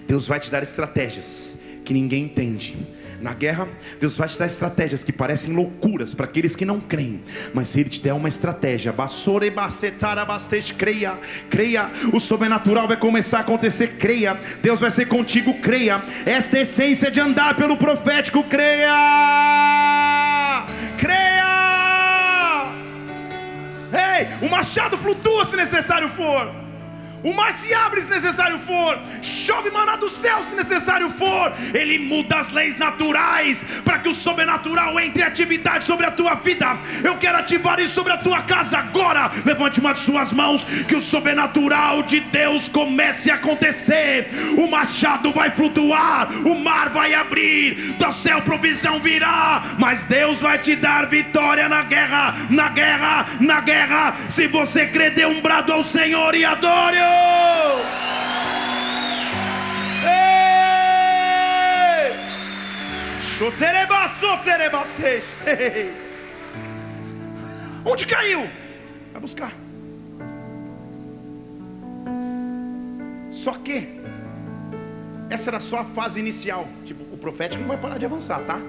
Deus vai te dar estratégias que ninguém entende na guerra, Deus vai te dar estratégias que parecem loucuras para aqueles que não creem. Mas se Ele te der uma estratégia, creia, creia, o sobrenatural vai começar a acontecer, creia. Deus vai ser contigo, creia. Esta é a essência de andar pelo profético, creia. Creia. Ei, o machado flutua se necessário for. O mar se abre se necessário for, chove maná do céu se necessário for. Ele muda as leis naturais para que o sobrenatural entre atividade sobre a tua vida. Eu quero ativar isso sobre a tua casa agora. Levante uma de suas mãos, que o sobrenatural de Deus comece a acontecer. O machado vai flutuar, o mar vai abrir, do céu provisão virá, mas Deus vai te dar vitória na guerra, na guerra, na guerra. Se você crer, dê um brado ao Senhor e adore. Onde caiu? Vai buscar. Só que essa era só a fase inicial. Tipo, o profético não vai parar de avançar, tá?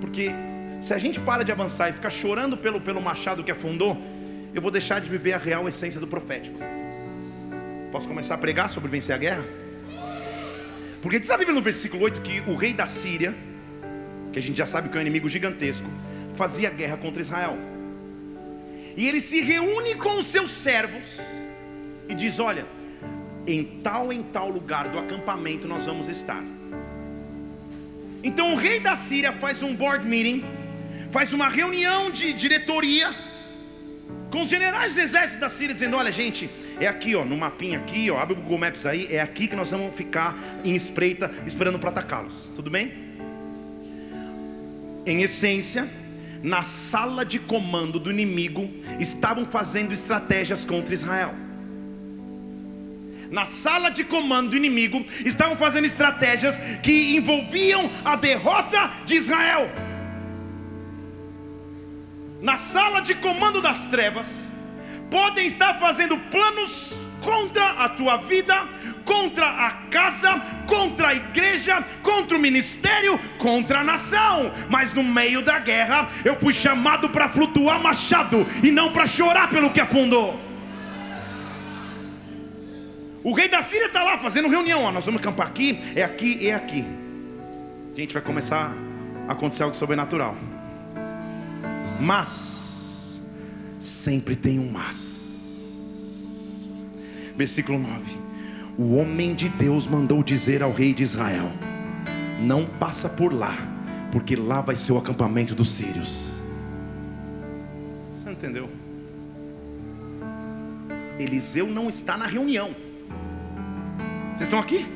Porque se a gente para de avançar e ficar chorando pelo, pelo machado que afundou, eu vou deixar de viver a real essência do profético. Posso começar a pregar sobre vencer a guerra? Porque diz a Bíblia no versículo 8 que o rei da Síria que a gente já sabe que é um inimigo gigantesco, fazia guerra contra Israel. E ele se reúne com os seus servos e diz: Olha, em tal em tal lugar do acampamento nós vamos estar. Então o rei da Síria faz um board meeting, faz uma reunião de diretoria com os generais do exército da Síria, dizendo: Olha, gente, é aqui, ó, no mapinha aqui, ó, abre o Google Maps aí, é aqui que nós vamos ficar em espreita, esperando para atacá-los. Tudo bem? Em essência, na sala de comando do inimigo estavam fazendo estratégias contra Israel. Na sala de comando do inimigo estavam fazendo estratégias que envolviam a derrota de Israel. Na sala de comando das trevas podem estar fazendo planos contra a tua vida, contra a casa, contra a igreja, contra o ministério, contra a nação. Mas no meio da guerra, eu fui chamado para flutuar machado e não para chorar pelo que afundou. O rei da Síria está lá fazendo reunião. Ó, nós vamos acampar aqui, é aqui, é aqui. Gente, vai começar a acontecer algo sobrenatural. Mas, sempre tem um mas. Versículo 9 o homem de Deus mandou dizer ao rei de Israel: Não passa por lá, porque lá vai ser o acampamento dos sírios. Você não entendeu? Eliseu não está na reunião. Vocês estão aqui?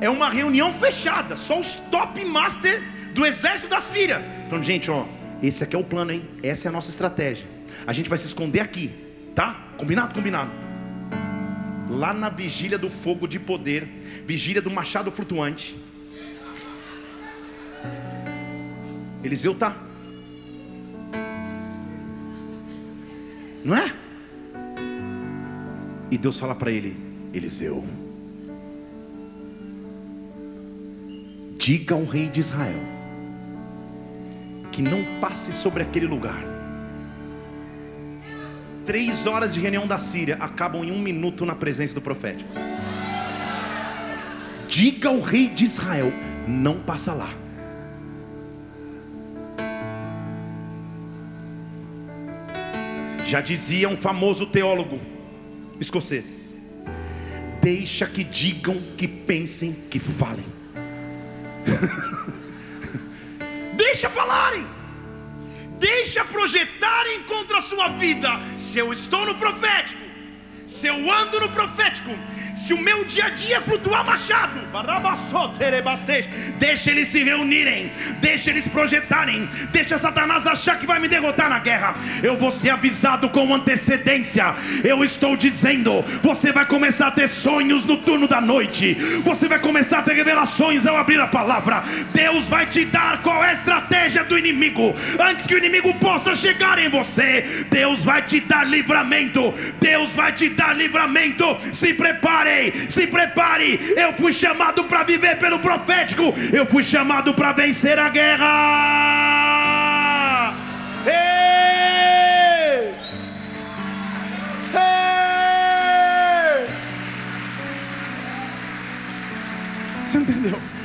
É uma reunião fechada, só os top master do exército da Síria. Falando, gente, ó, esse aqui é o plano, hein? Essa é a nossa estratégia. A gente vai se esconder aqui, tá? Combinado? Combinado lá na vigília do fogo de poder, vigília do machado flutuante. Eliseu tá. Não é? E Deus fala para ele: Eliseu, diga ao rei de Israel que não passe sobre aquele lugar três horas de reunião da Síria acabam em um minuto na presença do profético. Diga ao rei de Israel: não passa lá. Já dizia um famoso teólogo escocês: Deixa que digam, que pensem, que falem. Deixa falarem. Deixa projetarem contra a sua vida. Se eu estou no profético, se eu ando no profético, se o meu dia a dia flutuar machado, deixa eles se reunirem, deixa eles projetarem, deixa Satanás achar que vai me derrotar na guerra. Eu vou ser avisado com antecedência. Eu estou dizendo: você vai começar a ter sonhos no turno da noite, você vai começar a ter revelações ao abrir a palavra. Deus vai te dar qual é a estratégia do inimigo antes que o inimigo possa chegar em você. Deus vai te dar livramento, Deus vai te dar livramento. Se prepare se prepare. Eu fui chamado para viver pelo profético, eu fui chamado para vencer a guerra. Ei! Ei! Você entendeu?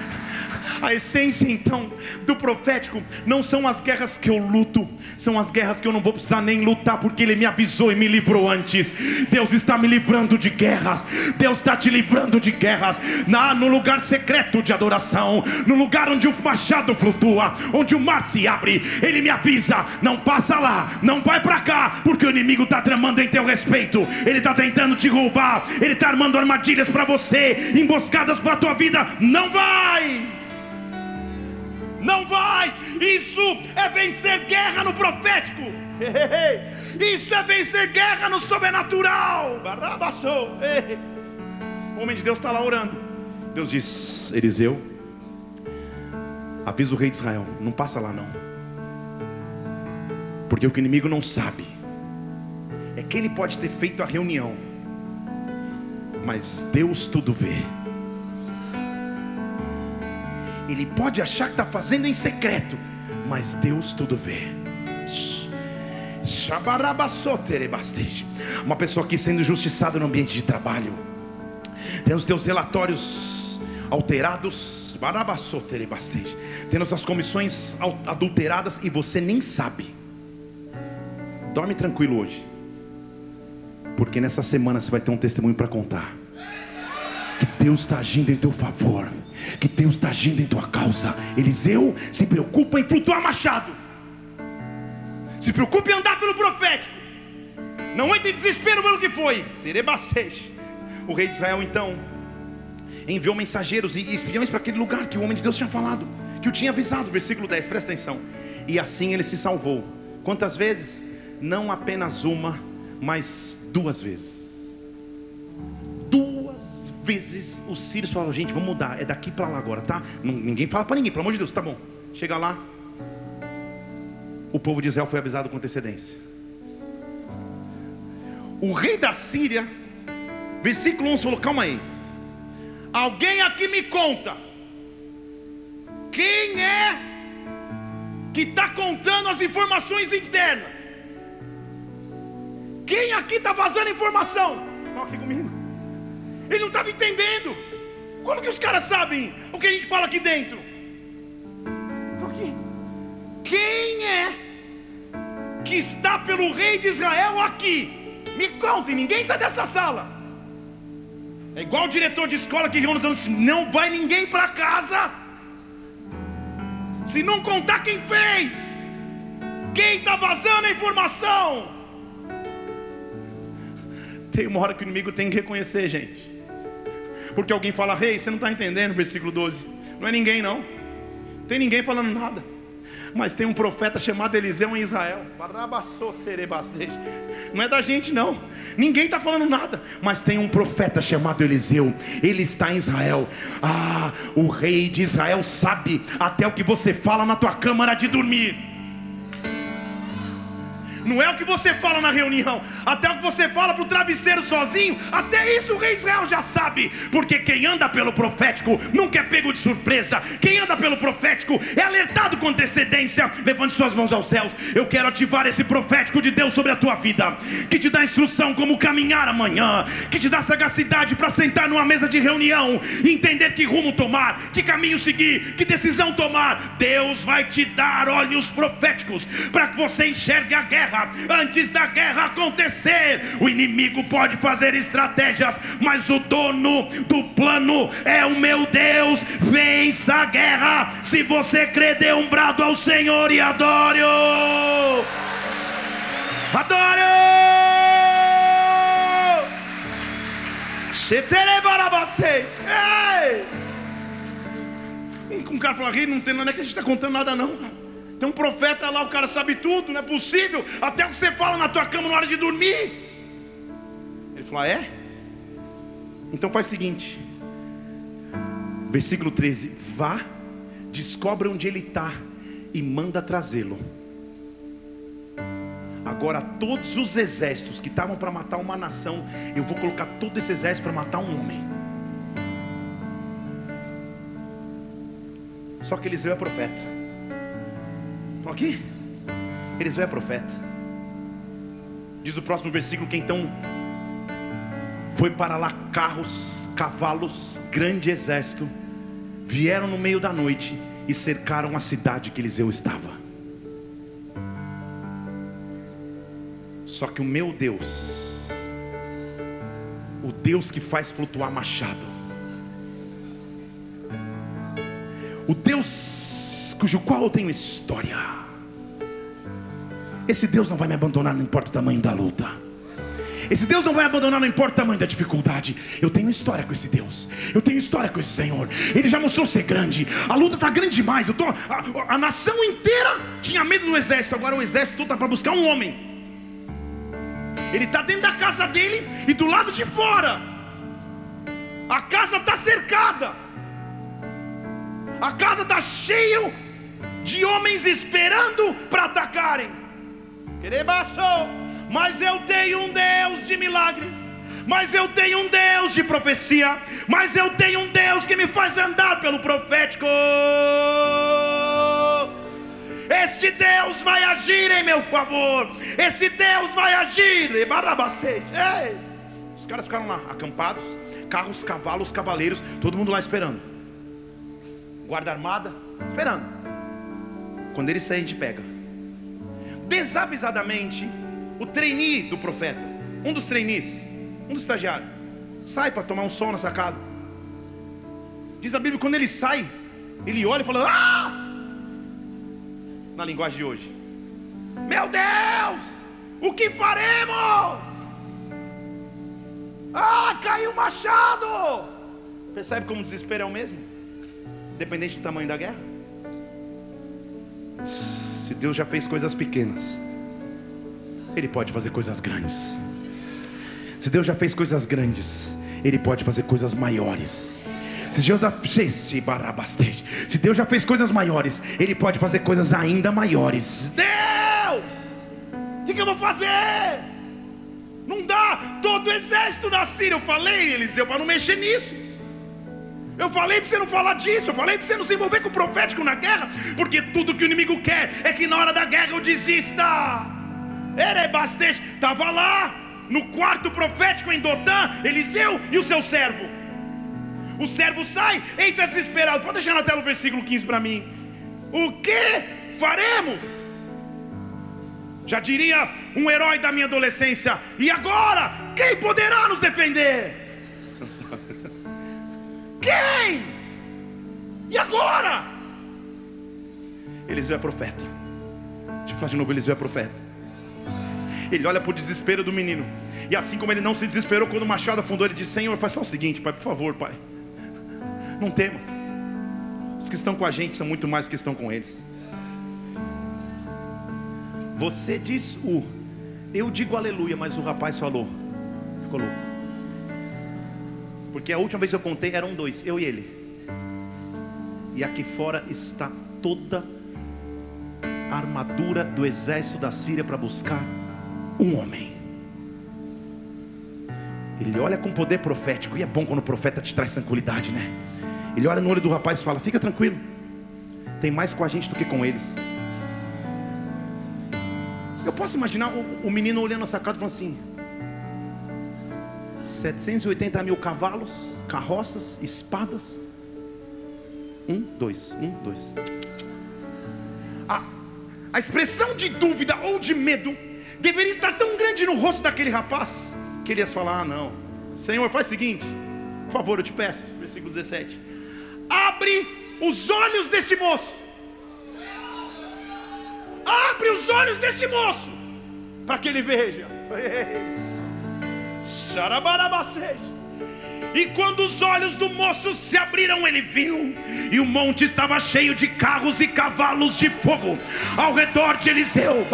A essência então do profético não são as guerras que eu luto, são as guerras que eu não vou precisar nem lutar, porque Ele me avisou e me livrou antes. Deus está me livrando de guerras, Deus está te livrando de guerras. Na, no lugar secreto de adoração, no lugar onde o machado flutua, onde o mar se abre, Ele me avisa: não passa lá, não vai para cá, porque o inimigo está tramando em teu respeito, ele está tentando te roubar, ele está armando armadilhas para você, emboscadas para a tua vida. Não vai! Não vai. Isso é vencer guerra no profético. Isso é vencer guerra no sobrenatural. O homem de Deus está lá orando. Deus diz: Eliseu, avisa o rei de Israel: não passa lá não. Porque o que o inimigo não sabe é que ele pode ter feito a reunião, mas Deus tudo vê. Ele pode achar que está fazendo em secreto, mas Deus tudo vê. Uma pessoa aqui sendo injustiçada no ambiente de trabalho, tem os teus relatórios alterados, tendo suas comissões adulteradas e você nem sabe. Dorme tranquilo hoje, porque nessa semana você vai ter um testemunho para contar. Que Deus está agindo em teu favor, que Deus está agindo em tua causa. Eliseu se preocupa em flutuar machado, se preocupa em andar pelo profético, não entre em desespero pelo que foi. Terebastej. O rei de Israel então enviou mensageiros e espiões para aquele lugar que o homem de Deus tinha falado, que o tinha avisado, versículo 10, presta atenção. E assim ele se salvou. Quantas vezes? Não apenas uma, mas duas vezes. Vezes os sírios falaram: gente, vamos mudar, é daqui para lá agora, tá? ninguém fala para ninguém, pelo amor de Deus, tá bom. Chega lá, o povo de Israel foi avisado com antecedência. O rei da Síria, versículo 11 falou: calma aí, Alguém aqui me conta. Quem é que está contando as informações internas? Quem aqui está vazando informação? Aqui comigo. Ele não estava entendendo. Como que os caras sabem o que a gente fala aqui dentro? Só aqui. Quem é que está pelo rei de Israel aqui? Me contem, ninguém sai dessa sala. É igual o diretor de escola que reúne os alunos: não vai ninguém para casa, se não contar quem fez, quem está vazando a informação. Tem uma hora que o inimigo tem que reconhecer, gente, porque alguém fala: rei, você não está entendendo, versículo 12, não é ninguém, não, tem ninguém falando nada mas tem um profeta chamado Eliseu em Israel. Não é da gente, não. Ninguém está falando nada, mas tem um profeta chamado Eliseu. Ele está em Israel. Ah, o rei de Israel sabe até o que você fala na tua câmara de dormir não é o que você fala na reunião, até o que você fala para o travesseiro sozinho, até isso o rei Israel já sabe, porque quem anda pelo profético nunca é pego de surpresa, quem anda pelo profético é alertado com antecedência. Levante suas mãos aos céus, eu quero ativar esse profético de Deus sobre a tua vida, que te dá instrução como caminhar amanhã, que te dá sagacidade para sentar numa mesa de reunião e entender que rumo tomar, que caminho seguir, que decisão tomar. Deus vai te dar olhos proféticos para que você enxergue a guerra guerra, antes da guerra acontecer. O inimigo pode fazer estratégias, mas o dono do plano é o meu Deus. Vença a guerra. Se você crê, dê um brado ao Senhor e adore-o. Adore-o. Um cara fala, não tem nada que a gente está contando nada não, cara. Tem um profeta lá, o cara sabe tudo, não é possível. Até o que você fala na tua cama na hora de dormir. Ele falou: ah, é? Então faz o seguinte. Versículo 13: Vá, descobre onde ele está e manda trazê-lo. Agora, todos os exércitos que estavam para matar uma nação, eu vou colocar todo esse exército para matar um homem. Só que Eliseu é profeta. Estão aqui? Eliseu é profeta. Diz o próximo versículo que então foi para lá carros, cavalos, grande exército, vieram no meio da noite e cercaram a cidade que Eliseu estava. Só que o meu Deus, o Deus que faz flutuar machado, o Deus cujo qual eu tenho história. Esse Deus não vai me abandonar, não importa o tamanho da luta. Esse Deus não vai abandonar, não importa o tamanho da dificuldade. Eu tenho história com esse Deus. Eu tenho história com esse Senhor. Ele já mostrou ser grande. A luta está grande demais. Eu tô, a, a, nação inteira tinha medo do exército. Agora o exército está para buscar um homem. Ele está dentro da casa dele e do lado de fora. A casa está cercada. A casa está cheia de homens esperando para atacarem. Mas eu tenho um Deus de milagres. Mas eu tenho um Deus de profecia. Mas eu tenho um Deus que me faz andar pelo profético. Este Deus vai agir em meu favor. Esse Deus vai agir. Ei. Os caras ficaram lá, acampados, carros, cavalos, cavaleiros, todo mundo lá esperando. guarda armada, esperando. Quando ele sair, a gente pega. Desavisadamente, o trainee do profeta, um dos trainees, um dos estagiários, sai para tomar um sol na sacada. Diz a Bíblia, quando ele sai, ele olha e fala: Ah! Na linguagem de hoje, meu Deus, o que faremos? Ah, caiu o machado! Percebe como o desespero é o mesmo? Dependente do tamanho da guerra. Se Deus já fez coisas pequenas, Ele pode fazer coisas grandes. Se Deus já fez coisas grandes, Ele pode fazer coisas maiores. Se Deus, já fez, se Deus já fez coisas maiores, Ele pode fazer coisas ainda maiores. Deus, o que, que eu vou fazer? Não dá, todo o exército da Síria. Eu falei, Eliseu, para não mexer nisso. Eu falei para você não falar disso, eu falei para você não se envolver com o profético na guerra, porque tudo que o inimigo quer é que na hora da guerra eu desista. Erebastej estava lá no quarto profético em Dotã, Eliseu e o seu servo. O servo sai, entra desesperado. Pode deixar na tela o versículo 15 para mim. O que faremos? Já diria um herói da minha adolescência. E agora, quem poderá nos defender? Quem? E agora? Eliseu é profeta. Deixa eu falar de novo: Eliseu é profeta. Ele olha para o desespero do menino. E assim como ele não se desesperou quando o machado afundou, ele disse: Senhor, faz só o seguinte, pai, por favor, pai. Não temas. Os que estão com a gente são muito mais que estão com eles. Você diz o, eu digo aleluia, mas o rapaz falou, ficou louco. Porque a última vez que eu contei eram dois, eu e ele. E aqui fora está toda a armadura do exército da Síria para buscar um homem. Ele olha com poder profético, e é bom quando o profeta te traz tranquilidade, né? Ele olha no olho do rapaz e fala: Fica tranquilo, tem mais com a gente do que com eles. Eu posso imaginar o, o menino olhando a sacada e falando assim: 780 mil cavalos, carroças, espadas. Um, dois, um, dois. A, a expressão de dúvida ou de medo deveria estar tão grande no rosto daquele rapaz que ele ia falar: Ah, não, Senhor, faz o seguinte, por favor, eu te peço, versículo 17: abre os olhos desse moço, abre os olhos desse moço, para que ele veja. Xarabarabaceja. E quando os olhos do moço se abriram, ele viu, e o monte estava cheio de carros e cavalos de fogo ao redor de Eliseu.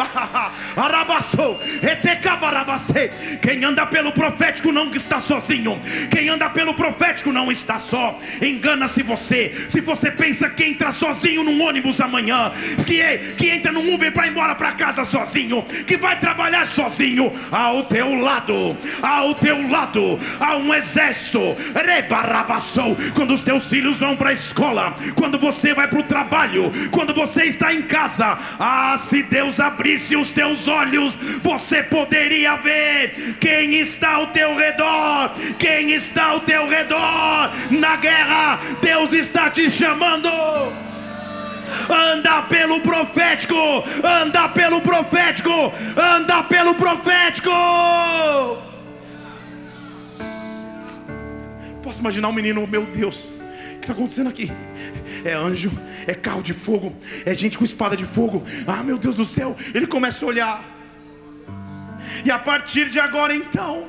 Quem anda pelo profético não está sozinho, quem anda pelo profético não está só. Engana-se você, se você pensa que entra sozinho num ônibus amanhã, que, é, que entra num Uber para ir embora para casa sozinho, que vai trabalhar sozinho, ao teu lado, ao teu lado, há um exército quando os teus filhos vão para a escola, quando você vai para o trabalho, quando você está em casa, ah, se Deus abrisse os teus olhos, você poderia ver quem está ao teu redor, quem está ao teu redor na guerra. Deus está te chamando anda pelo profético, anda pelo profético, anda pelo profético. Posso imaginar um menino, meu Deus, o que está acontecendo aqui? É anjo, é carro de fogo, é gente com espada de fogo. Ah, meu Deus do céu, ele começa a olhar. E a partir de agora então,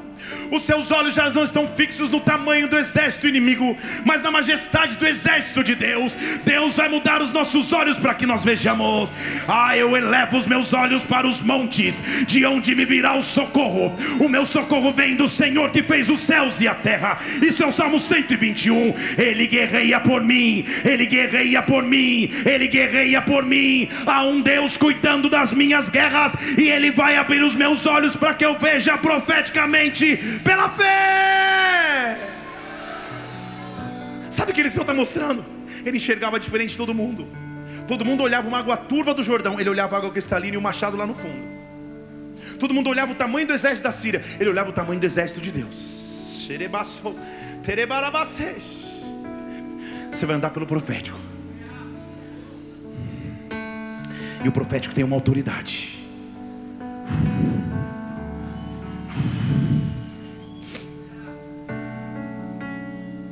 os seus olhos já não estão fixos no tamanho do exército inimigo, mas na majestade do exército de Deus. Deus vai mudar os nossos olhos para que nós vejamos. Ah, eu elevo os meus olhos para os montes, de onde me virá o socorro. O meu socorro vem do Senhor que fez os céus e a terra. Isso é o Salmo 121. Ele guerreia por mim, ele guerreia por mim, ele guerreia por mim. Há um Deus cuidando das minhas guerras e ele vai abrir os meus olhos para que eu veja profeticamente pela fé. Sabe o que ele está mostrando? Ele enxergava diferente de todo mundo. Todo mundo olhava uma água turva do Jordão, ele olhava a água cristalina e o machado lá no fundo. Todo mundo olhava o tamanho do exército da Síria, ele olhava o tamanho do exército de Deus. Você vai andar pelo profético. E o profético tem uma autoridade.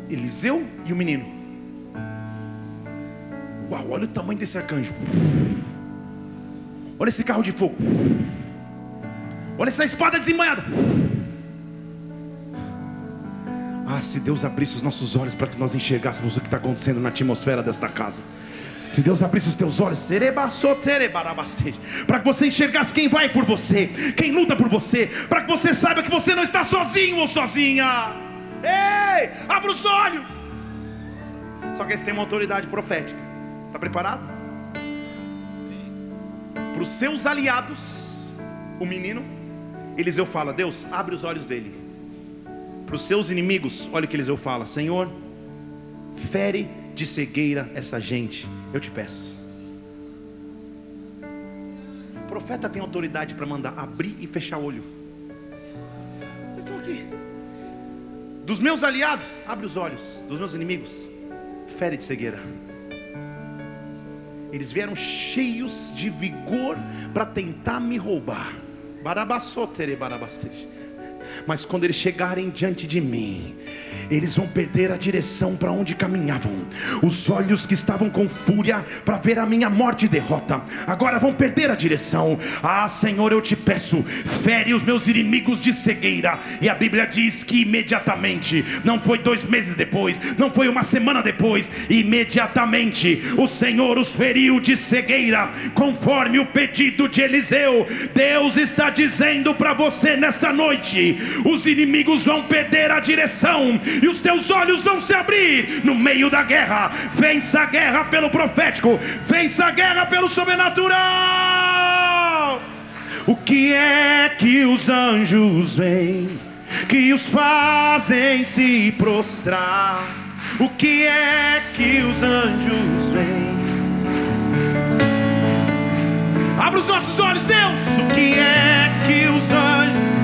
Eliseu e o menino. Uau, olha o tamanho desse arcanjo. Olha esse carro de fogo. Olha essa espada desembanhada. Ah, se Deus abrisse os nossos olhos para que nós enxergássemos o que está acontecendo na atmosfera desta casa. Se Deus abrisse os teus olhos, para que você enxergasse quem vai por você, quem luta por você, para que você saiba que você não está sozinho ou sozinha. Ei, abra os olhos. Só que eles têm uma autoridade profética. Está preparado? Para os seus aliados, o menino, Eliseu fala: Deus, abre os olhos dele. Para os seus inimigos, olha o que Eliseu fala: Senhor, fere de cegueira essa gente, eu te peço. O profeta tem autoridade para mandar abrir e fechar olho. Vocês estão aqui. Dos meus aliados, abre os olhos. Dos meus inimigos, fere de cegueira. Eles vieram cheios de vigor para tentar me roubar. Barabassotere, barabastere. Mas quando eles chegarem diante de mim, eles vão perder a direção para onde caminhavam. Os olhos que estavam com fúria para ver a minha morte e derrota, agora vão perder a direção. Ah, Senhor, eu te peço, fere os meus inimigos de cegueira. E a Bíblia diz que imediatamente, não foi dois meses depois, não foi uma semana depois, imediatamente o Senhor os feriu de cegueira, conforme o pedido de Eliseu. Deus está dizendo para você nesta noite: os inimigos vão perder a direção e os teus olhos vão se abrir no meio da guerra. Vença a guerra pelo profético, vença a guerra pelo sobrenatural. O que é que os anjos vêm, que os fazem se prostrar? O que é que os anjos vêm? Abra os nossos olhos, Deus. O que é que os anjos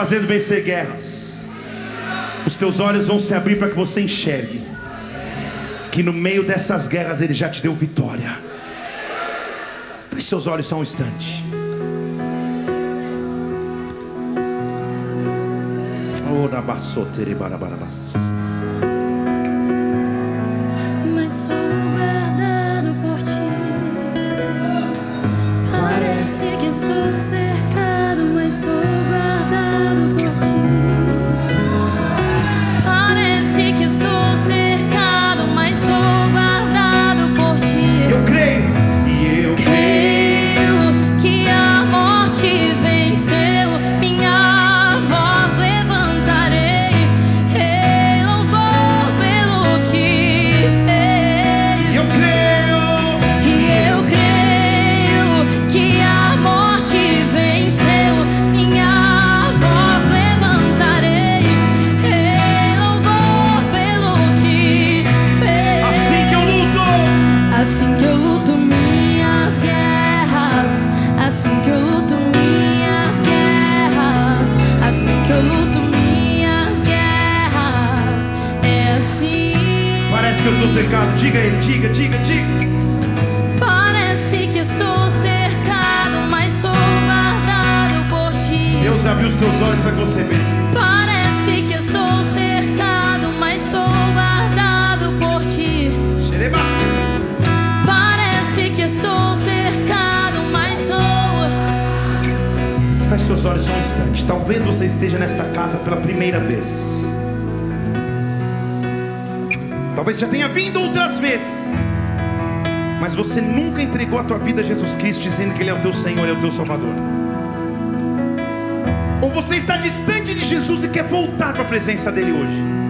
fazendo vencer guerras. Os teus olhos vão se abrir para que você enxergue que no meio dessas guerras Ele já te deu vitória. Feche seus olhos só um instante. Oh, quer voltar para a presença dele hoje.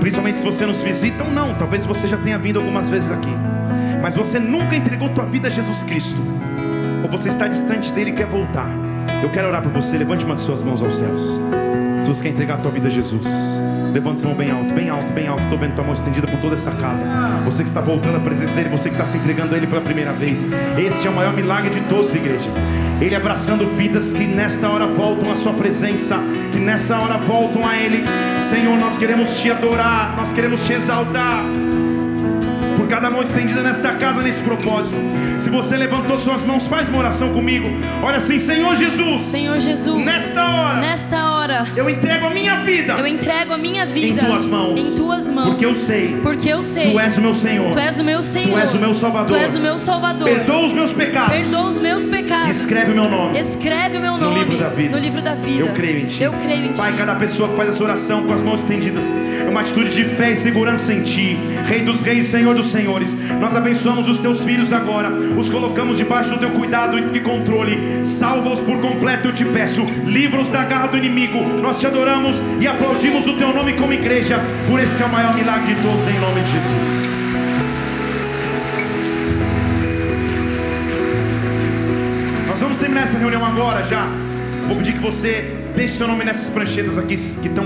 Principalmente se você nos visita ou não. Talvez você já tenha vindo algumas vezes aqui. Mas você nunca entregou tua vida a Jesus Cristo. Ou você está distante dele e quer voltar. Eu quero orar por você. Levante uma de suas mãos aos céus. Se você quer entregar a tua vida a Jesus, levante sua mão bem alto, bem alto, bem alto. Estou vendo tua mão estendida por toda essa casa. Você que está voltando à presença dele, você que está se entregando a ele pela primeira vez. Esse é o maior milagre de todos, igreja. Ele abraçando vidas que nesta hora voltam à sua presença, que nessa hora voltam a ele. Senhor, nós queremos te adorar, nós queremos te exaltar por cada mão estendida nesta casa, nesse propósito. Se você levantou suas mãos, faz uma oração comigo. Olha assim, Senhor Jesus, Senhor Jesus, nesta hora, nesta hora, eu entrego a minha vida. eu entrego a minha vida Em tuas mãos. em tuas mãos. Porque eu sei. Porque eu sei. Tu és o meu Senhor. Tu és o meu Senhor. Tu és o meu Salvador. Tu és o meu Salvador. Perdoa os meus pecados. Perdoa os meus pecados. Escreve o meu nome. Escreve o meu No nome livro da vida. no livro da vida. Eu creio em Ti. Eu creio em Pai, Ti. cada pessoa que faz essa oração com as mãos estendidas é uma atitude de fé e segurança em Ti, Rei dos Reis, Senhor dos Senhores. Nós abençoamos os Teus filhos agora, os colocamos debaixo do Teu cuidado e controle. Salva-os por completo, eu te peço. Livra-os da garra do inimigo. Nós te adoramos e aplaudimos o Teu nome como igreja, por esse que é o maior milagre de todos, em nome de Jesus. Nós vamos terminar essa reunião agora já. Vou pedir que você deixe seu nome nessas pranchetas aqui que estão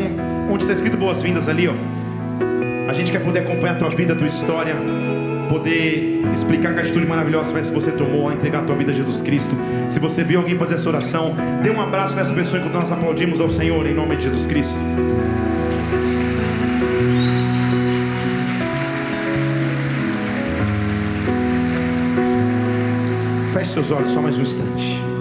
onde está escrito boas-vindas ali, ó. A gente quer poder acompanhar a tua vida, a tua história, poder explicar que atitude maravilhosa vai se você tomou a entregar a tua vida a Jesus Cristo. Se você viu alguém fazer essa oração, dê um abraço nessa pessoa enquanto nós aplaudimos ao Senhor em nome de Jesus Cristo. Feche seus olhos só mais um instante.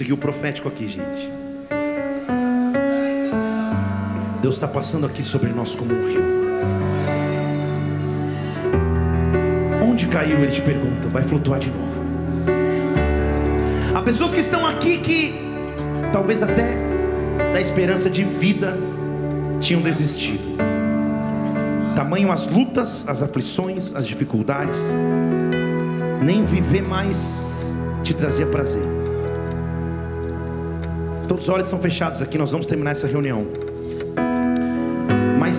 Seguir o profético aqui, gente. Deus está passando aqui sobre nós como um rio. Onde caiu, ele te pergunta, vai flutuar de novo. Há pessoas que estão aqui que talvez até da esperança de vida tinham desistido. Tamanho as lutas, as aflições, as dificuldades, nem viver mais te trazia prazer. Todos os olhos estão fechados aqui, nós vamos terminar essa reunião. Mas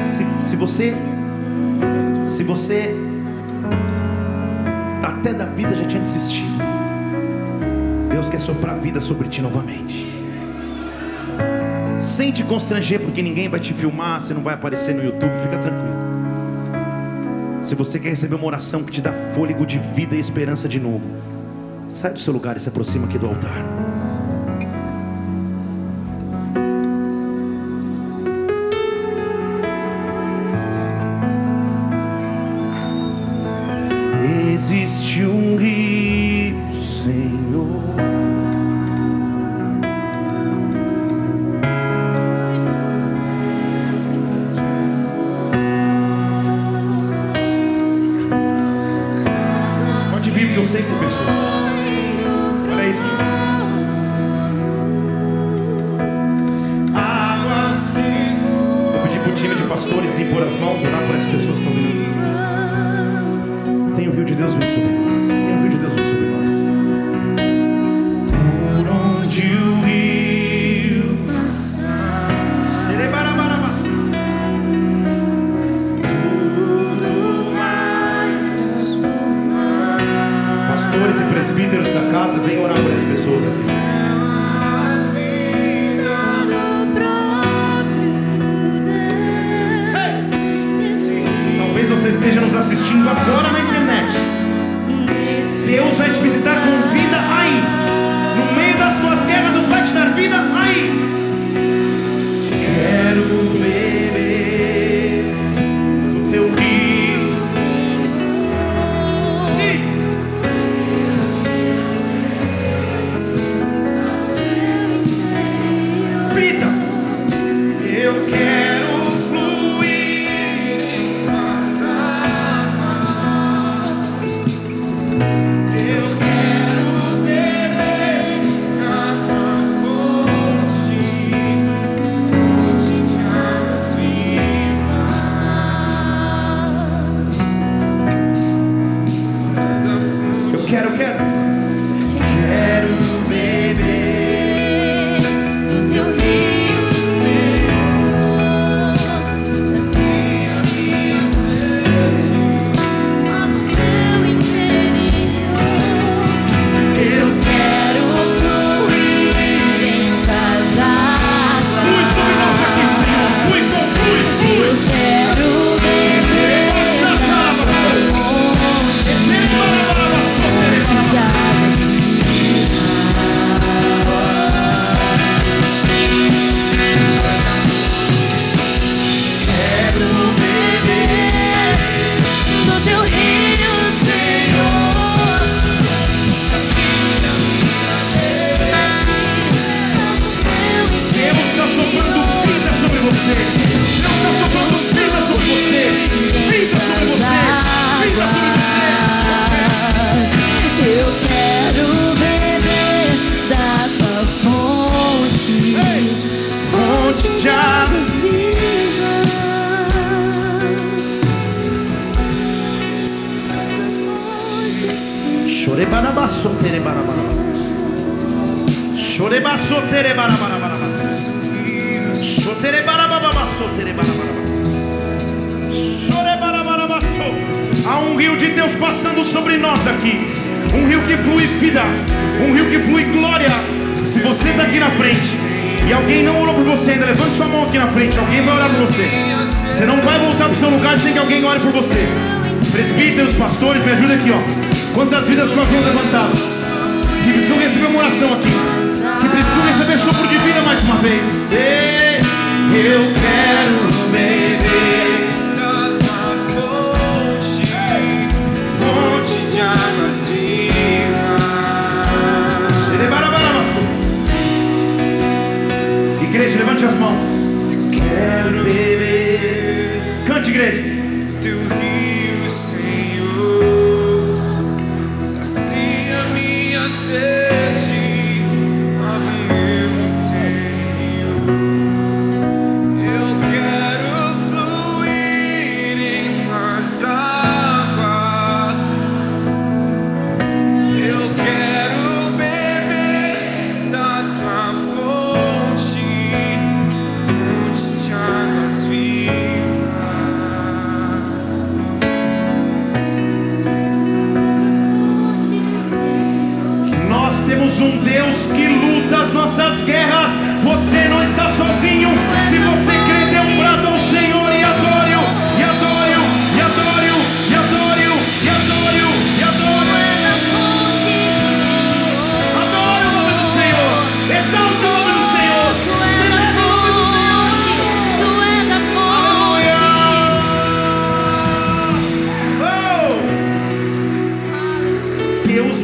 se, se você. Se você. Até da vida já tinha desistido. Deus quer soprar vida sobre ti novamente. Sem te constranger, porque ninguém vai te filmar, você não vai aparecer no YouTube, fica tranquilo. Se você quer receber uma oração que te dá fôlego de vida e esperança de novo, sai do seu lugar e se aproxima aqui do altar. existe um rio.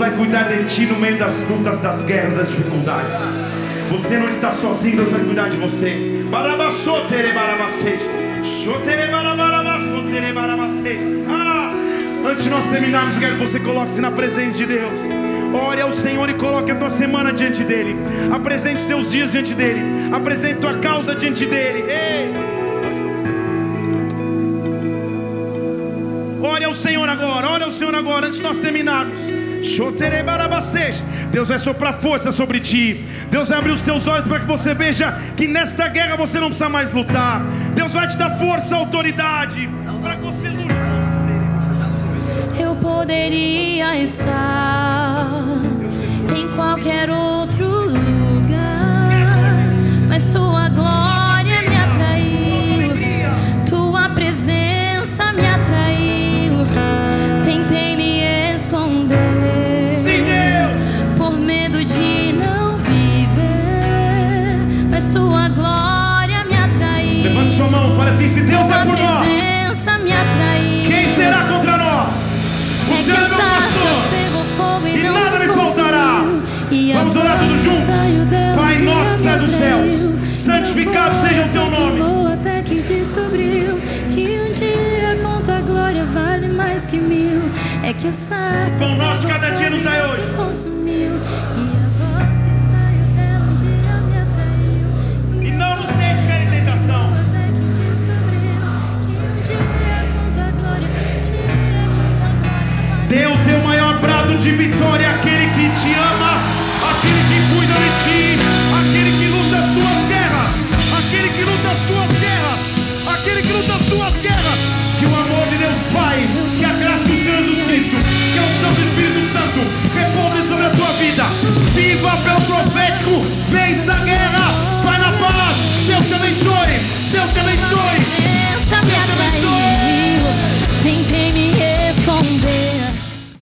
Vai cuidar de ti no meio das lutas, das guerras, das dificuldades. Você não está sozinho, Deus vai cuidar de você. Ah, antes de nós terminarmos, eu quero que você coloque-se na presença de Deus. Ore ao Senhor e coloque a tua semana diante dele. Apresente os teus dias diante dele. Apresente tua causa diante dele. Ei! Ore ao Senhor agora, ore ao Senhor agora, antes de nós terminarmos. Deus vai soprar força sobre ti. Deus vai abrir os teus olhos para que você veja que nesta guerra você não precisa mais lutar. Deus vai te dar força, autoridade, para que você lute. Eu poderia estar em qualquer outro lugar, mas tua glória assim: se Deus é por nós, quem será contra nós? O É Senhor é meu pastor. e, nada me faltará. Vamos orar todos juntos. Pai nosso que estás nos céus, santificado seja o teu nome. até que descobriu que um dia com tua glória vale mais que mil. É que a sarça Pão nosso cada dia nos não hoje. de vitória aquele que te ama, aquele que cuida de ti, aquele que luta as tuas guerras, aquele que luta as tuas guerras, aquele que luta as tuas guerras. Que o amor de Deus Pai, que a graça do Senhor Jesus Cristo, que é o Santo Espírito Santo, repouse sobre a tua vida. Viva pelo profético, vença a guerra, vai na paz. Deus te abençoe, Deus te abençoe. Deus te abençoe. Tentei me esconder.